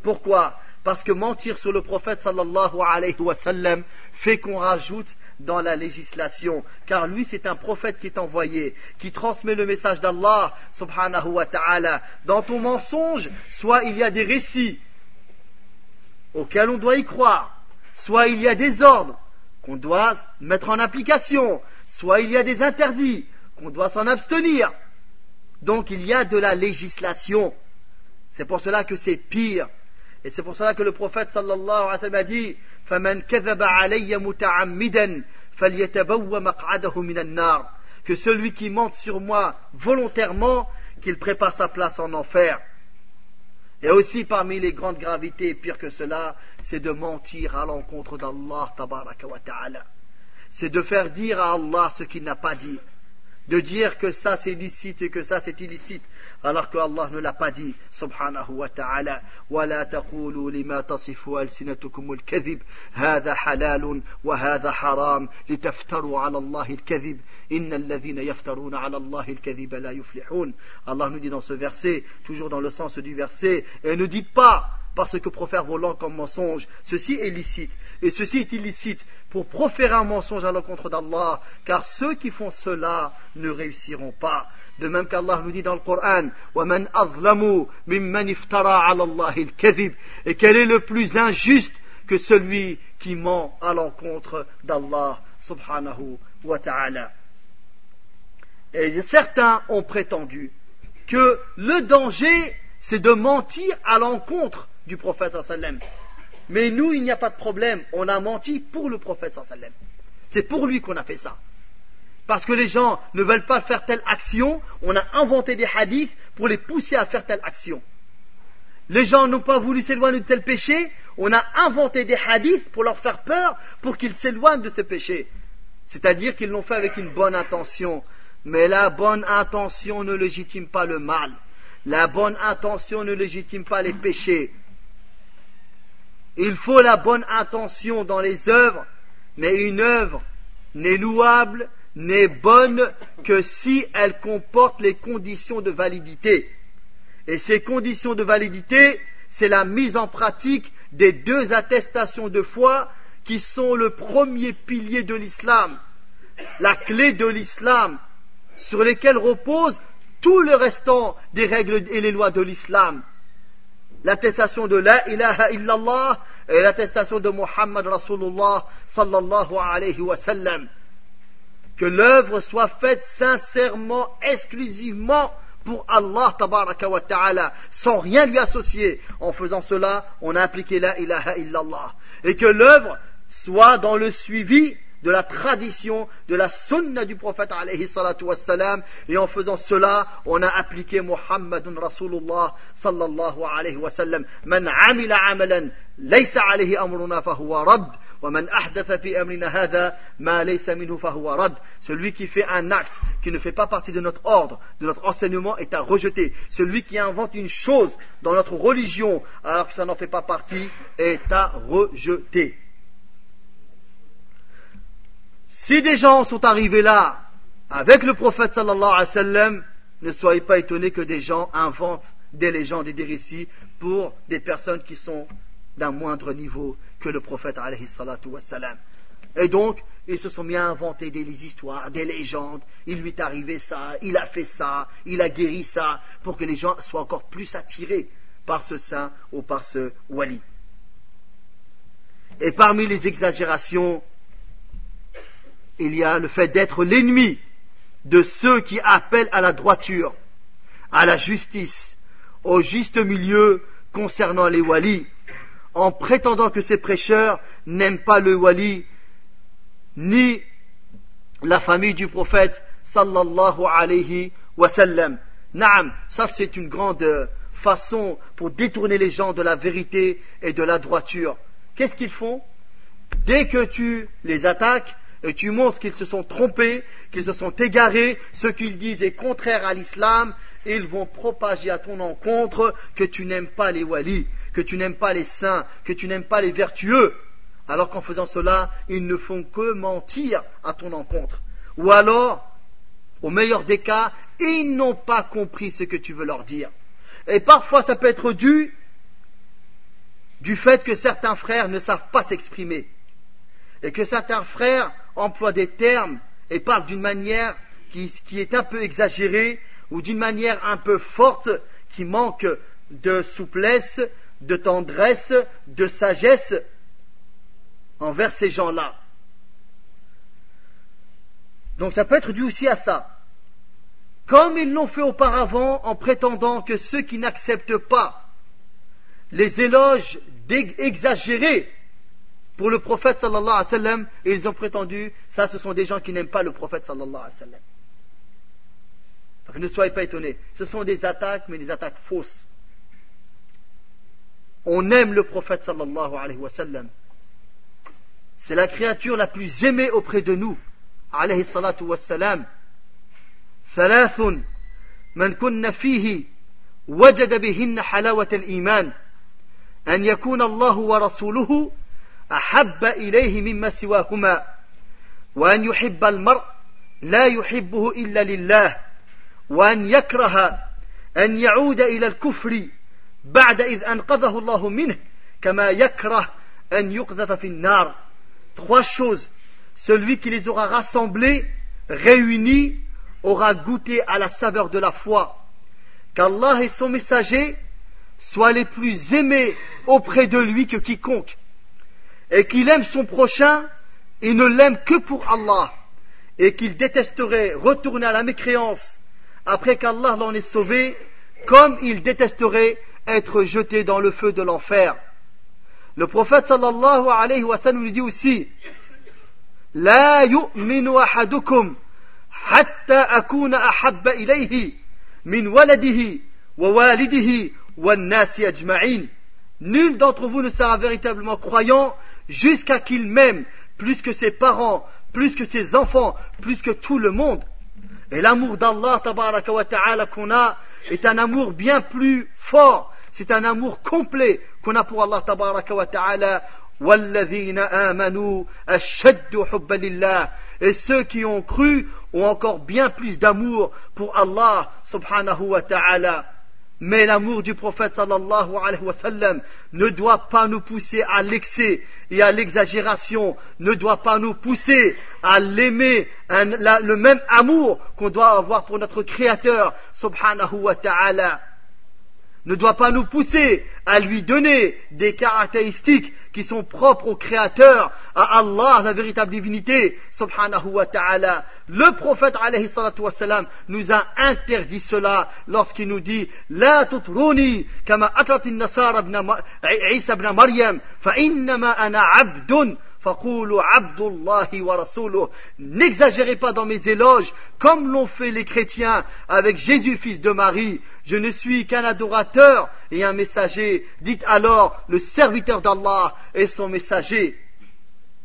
[SPEAKER 2] Pourquoi parce que mentir sur le prophète sallallahu alayhi wa sallam fait qu'on rajoute dans la législation. Car lui, c'est un prophète qui est envoyé, qui transmet le message d'Allah subhanahu wa ta'ala. Dans ton mensonge, soit il y a des récits auxquels on doit y croire, soit il y a des ordres qu'on doit mettre en application, soit il y a des interdits qu'on doit s'en abstenir. Donc il y a de la législation. C'est pour cela que c'est pire et c'est pour cela que le prophète sallallahu alayhi wa sallam a dit Que celui qui mente sur moi volontairement, qu'il prépare sa place en enfer. Et aussi parmi les grandes gravités, pire que cela, c'est de mentir à l'encontre d'Allah ta'ala. C'est de faire dire à Allah ce qu'il n'a pas dit de dire que ça c'est licite et que ça c'est illicite, alors que Allah ne l'a pas dit. Subhanahu wa ta'ala. Wala taqulu lima tasifu al-sinatukum al-kadhib. Hada halalun wa hada haram. Litaftaru ala Allah al-kadhib. Inna alladhina yaftaruna ala Allah al la yuflihun. Allah nous dit dans ce verset, toujours dans le sens du verset, et ne dites pas parce que profère volant comme mensonge, ceci est licite. Et ceci est illicite pour proférer un mensonge à l'encontre d'Allah, car ceux qui font cela ne réussiront pas. De même qu'Allah nous dit dans le Coran, Et quel est le plus injuste que celui qui ment à l'encontre d'Allah subhanahu wa ta'ala. Et certains ont prétendu que le danger, c'est de mentir à l'encontre du prophète sallam. Mais nous, il n'y a pas de problème. On a menti pour le prophète sallam. C'est pour lui qu'on a fait ça. Parce que les gens ne veulent pas faire telle action, on a inventé des hadiths pour les pousser à faire telle action. Les gens n'ont pas voulu s'éloigner de tel péché, on a inventé des hadiths pour leur faire peur, pour qu'ils s'éloignent de ces péchés C'est-à-dire qu'ils l'ont fait avec une bonne intention. Mais la bonne intention ne légitime pas le mal. La bonne intention ne légitime pas les péchés. Il faut la bonne intention dans les œuvres, mais une œuvre n'est louable, n'est bonne que si elle comporte les conditions de validité. Et ces conditions de validité, c'est la mise en pratique des deux attestations de foi qui sont le premier pilier de l'islam, la clé de l'islam, sur lesquelles repose tout le restant des règles et les lois de l'islam l'attestation de la ilaha illallah et l'attestation de Muhammad Rasulullah sallallahu alayhi wa sallam. Que l'œuvre soit faite sincèrement, exclusivement pour Allah tabaraka wa ta'ala, sans rien lui associer. En faisant cela, on a impliqué la ilaha illallah. Et que l'œuvre soit dans le suivi de la tradition, de la sunna du prophète alayhi salatu wassalam. Et en faisant cela, on a appliqué Muhammadun Rasulullah sallallahu alayhi wa sallam. Man amila amalan, laysa alayhi amruna fahuwa rad. Celui qui fait un acte qui ne fait pas partie de notre ordre, de notre enseignement est à rejeter. Celui qui invente une chose dans notre religion alors que ça n'en fait pas partie est à rejeter. Si des gens sont arrivés là avec le prophète sallallahu alayhi wa sallam, ne soyez pas étonnés que des gens inventent des légendes et des récits pour des personnes qui sont d'un moindre niveau que le prophète alayhi salatu Et donc, ils se sont mis à inventer des histoires, des légendes. Il lui est arrivé ça, il a fait ça, il a guéri ça, pour que les gens soient encore plus attirés par ce saint ou par ce wali. Et parmi les exagérations il y a le fait d'être l'ennemi de ceux qui appellent à la droiture, à la justice, au juste milieu concernant les walis, en prétendant que ces prêcheurs n'aiment pas le wali, ni la famille du prophète sallallahu alayhi wa sallam. ça c'est une grande euh, façon pour détourner les gens de la vérité et de la droiture. Qu'est-ce qu'ils font Dès que tu les attaques, et tu montres qu'ils se sont trompés, qu'ils se sont égarés, ce qu'ils disent est contraire à l'islam, et ils vont propager à ton encontre que tu n'aimes pas les walis, que tu n'aimes pas les saints, que tu n'aimes pas les vertueux, alors qu'en faisant cela, ils ne font que mentir à ton encontre. Ou alors, au meilleur des cas, ils n'ont pas compris ce que tu veux leur dire. Et parfois, ça peut être dû du fait que certains frères ne savent pas s'exprimer et que certains frères emploient des termes et parlent d'une manière qui, est un peu exagérée ou d'une manière un peu forte qui manque de souplesse, de tendresse, de sagesse envers ces gens-là. Donc ça peut être dû aussi à ça. Comme ils l'ont fait auparavant en prétendant que ceux qui n'acceptent pas les éloges exagérés pour le prophète sallallahu alayhi wa sallam, ils ont prétendu, ça ce sont des gens qui n'aiment pas le prophète sallallahu alayhi wa sallam. Donc ne soyez pas étonnés. Ce sont des attaques, mais des attaques fausses. On aime le prophète sallallahu alayhi wa sallam. C'est la créature la plus aimée auprès de nous. Alayhi salatu wa sallam. kunna fihi wajada al iman, an yakuna allahu wa rasuluhu, أحب إليه مما سواكما وأن يحب المرء لا يحبه إلا لله وأن يكره أن يعود إلى الكفر بعد إذ أنقذه الله منه كما يكره أن يقذف في النار Trois choses. Celui qui les aura rassemblés, réunis, aura goûté à la saveur de la foi. Qu'allah et son messager soient les plus aimés auprès de lui que quiconque et qu'il aime son prochain, il ne l'aime que pour Allah, et qu'il détesterait retourner à la mécréance après qu'Allah l'en ait sauvé, comme il détesterait être jeté dans le feu de l'enfer. Le prophète sallallahu alayhi wa sallam nous dit aussi, hatta akuna ilayhi min waladihi wa walidihi Nul d'entre vous ne sera véritablement croyant jusqu'à qu'il m'aime plus que ses parents, plus que ses enfants, plus que tout le monde. Et l'amour d'Allah ta'ala qu'on a est un amour bien plus fort. C'est un amour complet qu'on a pour Allah ta'ala. Et ceux qui ont cru ont encore bien plus d'amour pour Allah subhanahu wa ta'ala. Mais l'amour du prophète sallallahu alayhi wa sallam ne doit pas nous pousser à l'excès et à l'exagération, ne doit pas nous pousser à l'aimer, le même amour qu'on doit avoir pour notre Créateur subhanahu wa ta'ala ne doit pas nous pousser à lui donner des caractéristiques qui sont propres au Créateur, à Allah, la véritable divinité, subhanahu wa ta'ala. Le prophète, alayhi salatu wassalam, nous a interdit cela lorsqu'il nous dit, La tutruni kama Maryam, fa ana N'exagérez pas dans mes éloges, comme l'ont fait les chrétiens avec Jésus, fils de Marie. Je ne suis qu'un adorateur et un messager. Dites alors le serviteur d'Allah et son messager.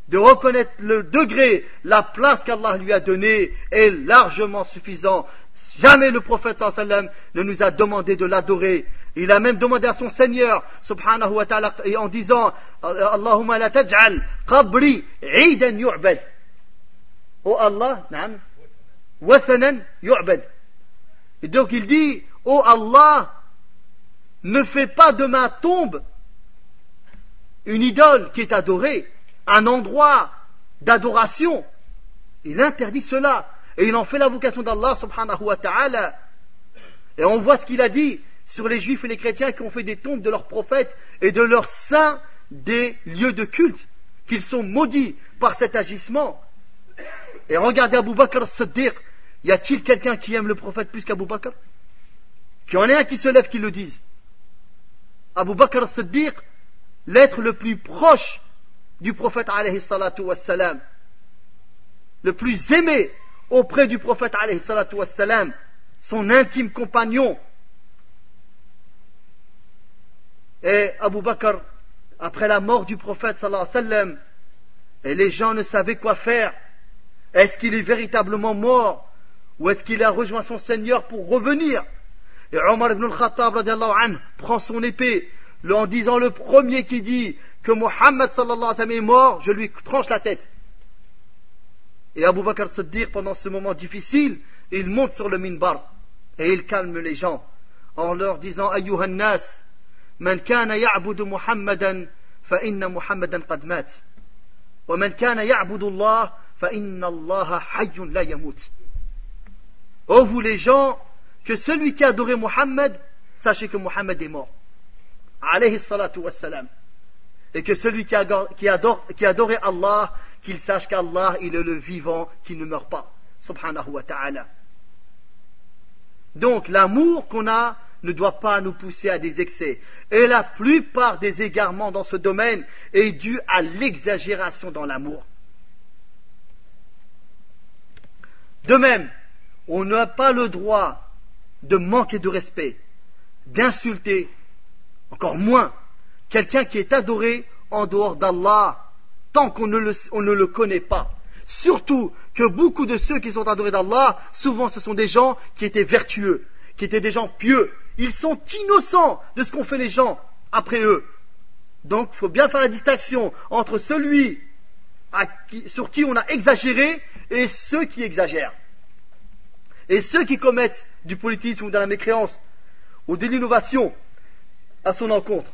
[SPEAKER 2] De reconnaître le degré, la place qu'Allah lui a donnée est largement suffisant. Jamais le prophète sallam ne nous a demandé de l'adorer il a même demandé à son Seigneur, subhanahu wa ta'ala, en disant, Allahumma la taj'al qabri eidan yu'bad. Oh Allah, naam, wathanan yu'bad. Et donc il dit, oh Allah, ne fais pas de ma tombe une idole qui est adorée, un endroit d'adoration. Il interdit cela. Et il en fait la vocation d'Allah subhanahu wa ta'ala. Et on voit ce qu'il a dit sur les juifs et les chrétiens qui ont fait des tombes de leurs prophètes et de leurs saints des lieux de culte, qu'ils sont maudits par cet agissement. Et regardez Abu Bakr Siddiq, y a-t-il quelqu'un qui aime le prophète plus qu'Abu Bakr Qu'il y en ait un qui se lève qui le dise. Abu Bakr Siddiq, l'être le plus proche du prophète alayhi le plus aimé auprès du prophète alayhi son intime compagnon, et Abu Bakr après la mort du prophète sallallahu alayhi wa sallam et les gens ne savaient quoi faire. Est-ce qu'il est véritablement mort ou est-ce qu'il a rejoint son Seigneur pour revenir Et Omar ibn al-Khattab anhu, prend son épée en disant le premier qui dit que Mohammed sallallahu alayhi wa sallam est mort, je lui tranche la tête. Et Abu Bakr Siddiq pendant ce moment difficile, il monte sur le minbar et il calme les gens en leur disant Ayyuhannas, من Oh vous les gens, que celui qui adorait Mohammed, sachez que Mohammed est mort. Alayhi salatu wassalam. Et que celui qui, adore, qui adorait Allah, qu'il sache qu'Allah, il est le vivant qui ne meurt pas. Subhanahu wa ta'ala. Donc, l'amour qu'on a ne doit pas nous pousser à des excès. Et la plupart des égarements dans ce domaine est due à l'exagération dans l'amour. De même, on n'a pas le droit de manquer de respect, d'insulter, encore moins, quelqu'un qui est adoré en dehors d'Allah, tant qu'on ne, ne le connaît pas. Surtout que beaucoup de ceux qui sont adorés d'Allah, souvent ce sont des gens qui étaient vertueux, qui étaient des gens pieux, ils sont innocents de ce qu'ont fait les gens après eux. Donc il faut bien faire la distinction entre celui sur qui on a exagéré et ceux qui exagèrent. Et ceux qui commettent du politisme ou de la mécréance ou de l'innovation à son encontre.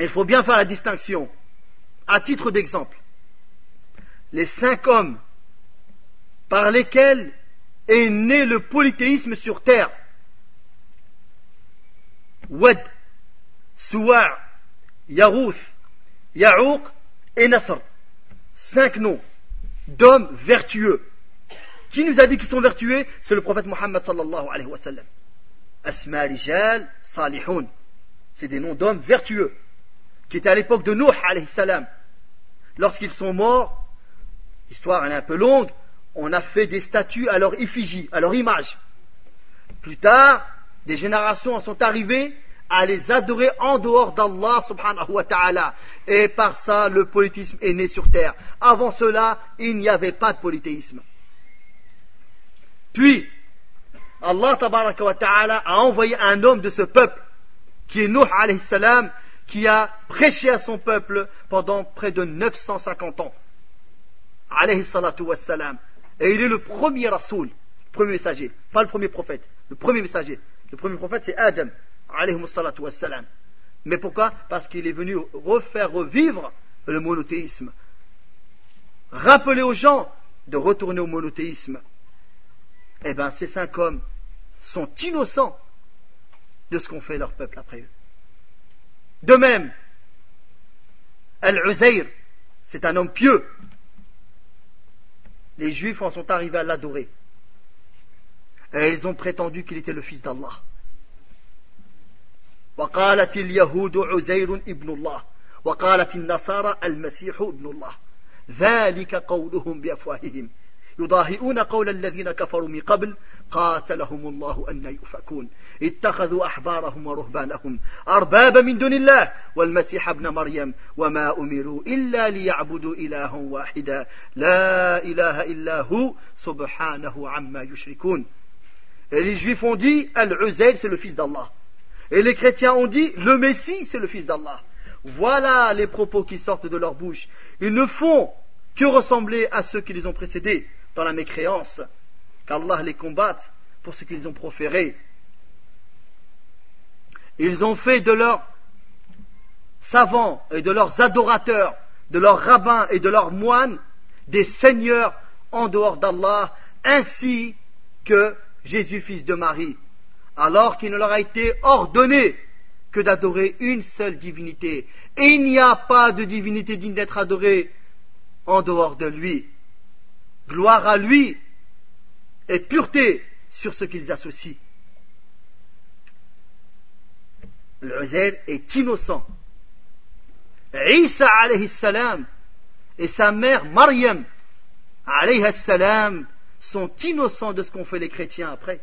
[SPEAKER 2] Il faut bien faire la distinction. À titre d'exemple, les cinq hommes par lesquels est né le polythéisme sur terre Wad, Souwa', Yarouth, Yaouk et Nasr. Cinq noms d'hommes vertueux. Qui nous a dit qu'ils sont vertueux C'est le prophète Mohammed sallallahu alayhi wa sallam. Asma Rijal Salihun. C'est des noms d'hommes vertueux. Qui étaient à l'époque de Nuh alayhi salam. Lorsqu'ils sont morts, l'histoire elle est un peu longue, on a fait des statues à leur effigie, à leur image. Plus tard, des générations sont arrivées à les adorer en dehors d'Allah subhanahu wa ta'ala. Et par ça, le politisme est né sur terre. Avant cela, il n'y avait pas de polythéisme. Puis, Allah wa ta'ala a envoyé un homme de ce peuple, qui est Nuh alayhi salam, qui a prêché à son peuple pendant près de 950 ans. Alayhi salatu wa salam. Et il est le premier rasoul, premier messager, pas le premier prophète, le premier messager. Le premier prophète, c'est Adam, salatu Mais pourquoi Parce qu'il est venu refaire revivre le monothéisme. Rappeler aux gens de retourner au monothéisme. Eh bien, ces cinq hommes sont innocents de ce qu'ont fait leur peuple après eux. De même, Al-Uzair, c'est un homme pieux. Les Juifs en sont arrivés à l'adorer. Et ils ont prétendu qu'il était le fils d'Allah. وقالت اليهود عزير ابن الله وقالت النصارى المسيح ابن الله ذلك قولهم بأفواههم يضاهئون قول الذين كفروا من قبل قاتلهم الله أن يؤفكون اتخذوا أحبارهم ورهبانهم أربابا من دون الله والمسيح ابن مريم وما أمروا إلا ليعبدوا إلها واحدا لا إله إلا هو سبحانه عما يشركون Et les juifs ont dit, al uzayl c'est le fils d'Allah. Et les chrétiens ont dit, le Messie, c'est le fils d'Allah. Voilà les propos qui sortent de leur bouche. Ils ne font que ressembler à ceux qui les ont précédés dans la mécréance. Qu'Allah les combatte pour ce qu'ils ont proféré. Ils ont fait de leurs savants et de leurs adorateurs, de leurs rabbins et de leurs moines, des seigneurs en dehors d'Allah, ainsi que Jésus fils de Marie, alors qu'il ne leur a été ordonné que d'adorer une seule divinité. Et il n'y a pas de divinité digne d'être adorée en dehors de lui. Gloire à lui et pureté sur ce qu'ils associent. Le est innocent. Isa alayhi salam et sa mère Mariam alayhi salam sont innocents de ce qu'ont fait les chrétiens après.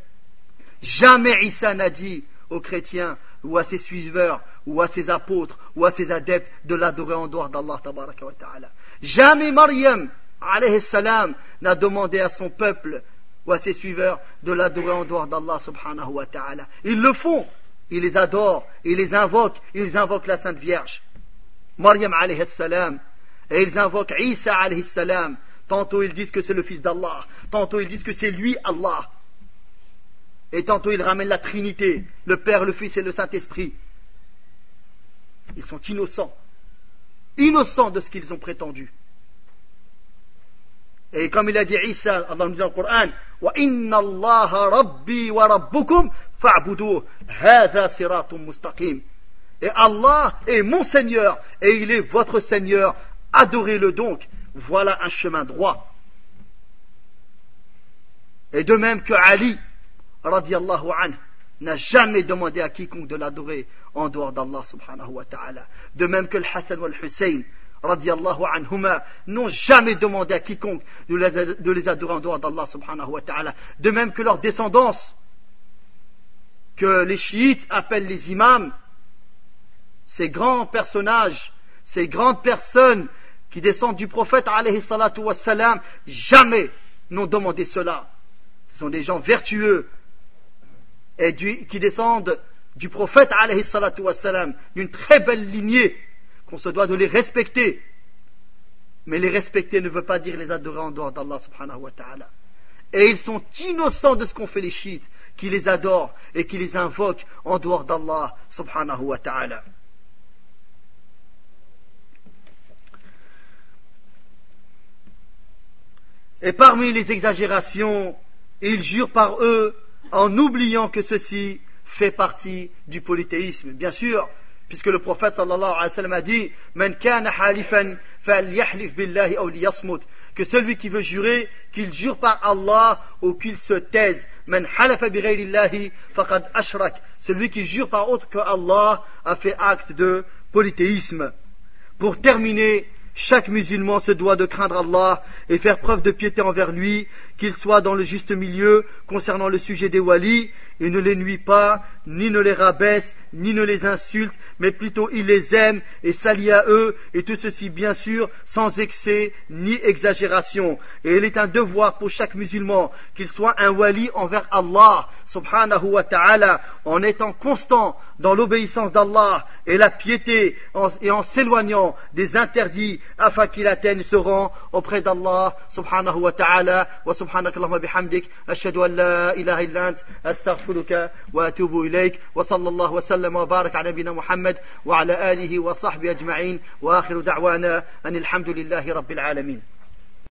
[SPEAKER 2] Jamais Issa n'a dit aux chrétiens ou à ses suiveurs ou à ses apôtres ou à ses adeptes de l'adorer en dehors d'Allah ta'ala. Jamais Mariam alayhi salam n'a demandé à son peuple ou à ses suiveurs de l'adorer en dehors d'Allah subhanahu wa ta'ala. Ils le font, ils les adorent, ils les invoquent, ils invoquent la Sainte Vierge. Mariam alayhi salam et ils invoquent Isa alayhi salam Tantôt ils disent que c'est le Fils d'Allah. Tantôt ils disent que c'est lui Allah. Et tantôt ils ramènent la Trinité, le Père, le Fils et le Saint-Esprit. Ils sont innocents. Innocents de ce qu'ils ont prétendu. Et comme il a dit Isa, Allah nous dit dans le Coran, Wa inna rabbi wa rabbukum fa'buduh. Hadha Et Allah est mon Seigneur et il est votre Seigneur. Adorez-le donc voilà un chemin droit. Et de même que Ali, radiallahu anhu, n'a jamais demandé à quiconque de l'adorer en dehors d'Allah subhanahu wa ta'ala. De même que le Hassan ou le Hussein, radiallahu anhuma, n'ont jamais demandé à quiconque de les adorer en dehors d'Allah subhanahu wa ta'ala. De même que leurs descendance, que les chiites appellent les imams, ces grands personnages, ces grandes personnes qui descendent du prophète alayhi jamais n'ont demandé cela. Ce sont des gens vertueux et qui descendent du prophète alayhi d'une très belle lignée, qu'on se doit de les respecter. Mais les respecter ne veut pas dire les adorer en dehors d'Allah subhanahu wa ta'ala. Et ils sont innocents de ce qu'ont fait les chiites, qui les adorent et qui les invoquent en dehors d'Allah subhanahu wa ta'ala. Et parmi les exagérations, ils jurent par eux en oubliant que ceci fait partie du polythéisme. Bien sûr, puisque le prophète sallallahu alayhi wa sallam a dit que celui qui veut jurer qu'il jure par Allah ou qu'il se taise celui qui jure par autre que Allah a fait acte de polythéisme. Pour terminer, chaque musulman se doit de craindre Allah et faire preuve de piété envers lui, qu'il soit dans le juste milieu concernant le sujet des walis il ne les nuit pas, ni ne les rabaisse, ni ne les insulte, mais plutôt il les aime et s'allie à eux, et tout ceci bien sûr sans excès ni exagération. Et il est un devoir pour chaque musulman qu'il soit un wali envers Allah, subhanahu wa ta'ala, en étant constant dans l'obéissance d'Allah et la piété, et en s'éloignant des interdits, afin qu'il atteigne ce rang auprès d'Allah, subhanahu wa ta'ala, wa bihamdik, ashadu ilaha illa أستغفرك وأتوب إليك وصلى الله وسلم وبارك على نبينا محمد وعلى آله وصحبه أجمعين وآخر دعوانا أن الحمد لله رب العالمين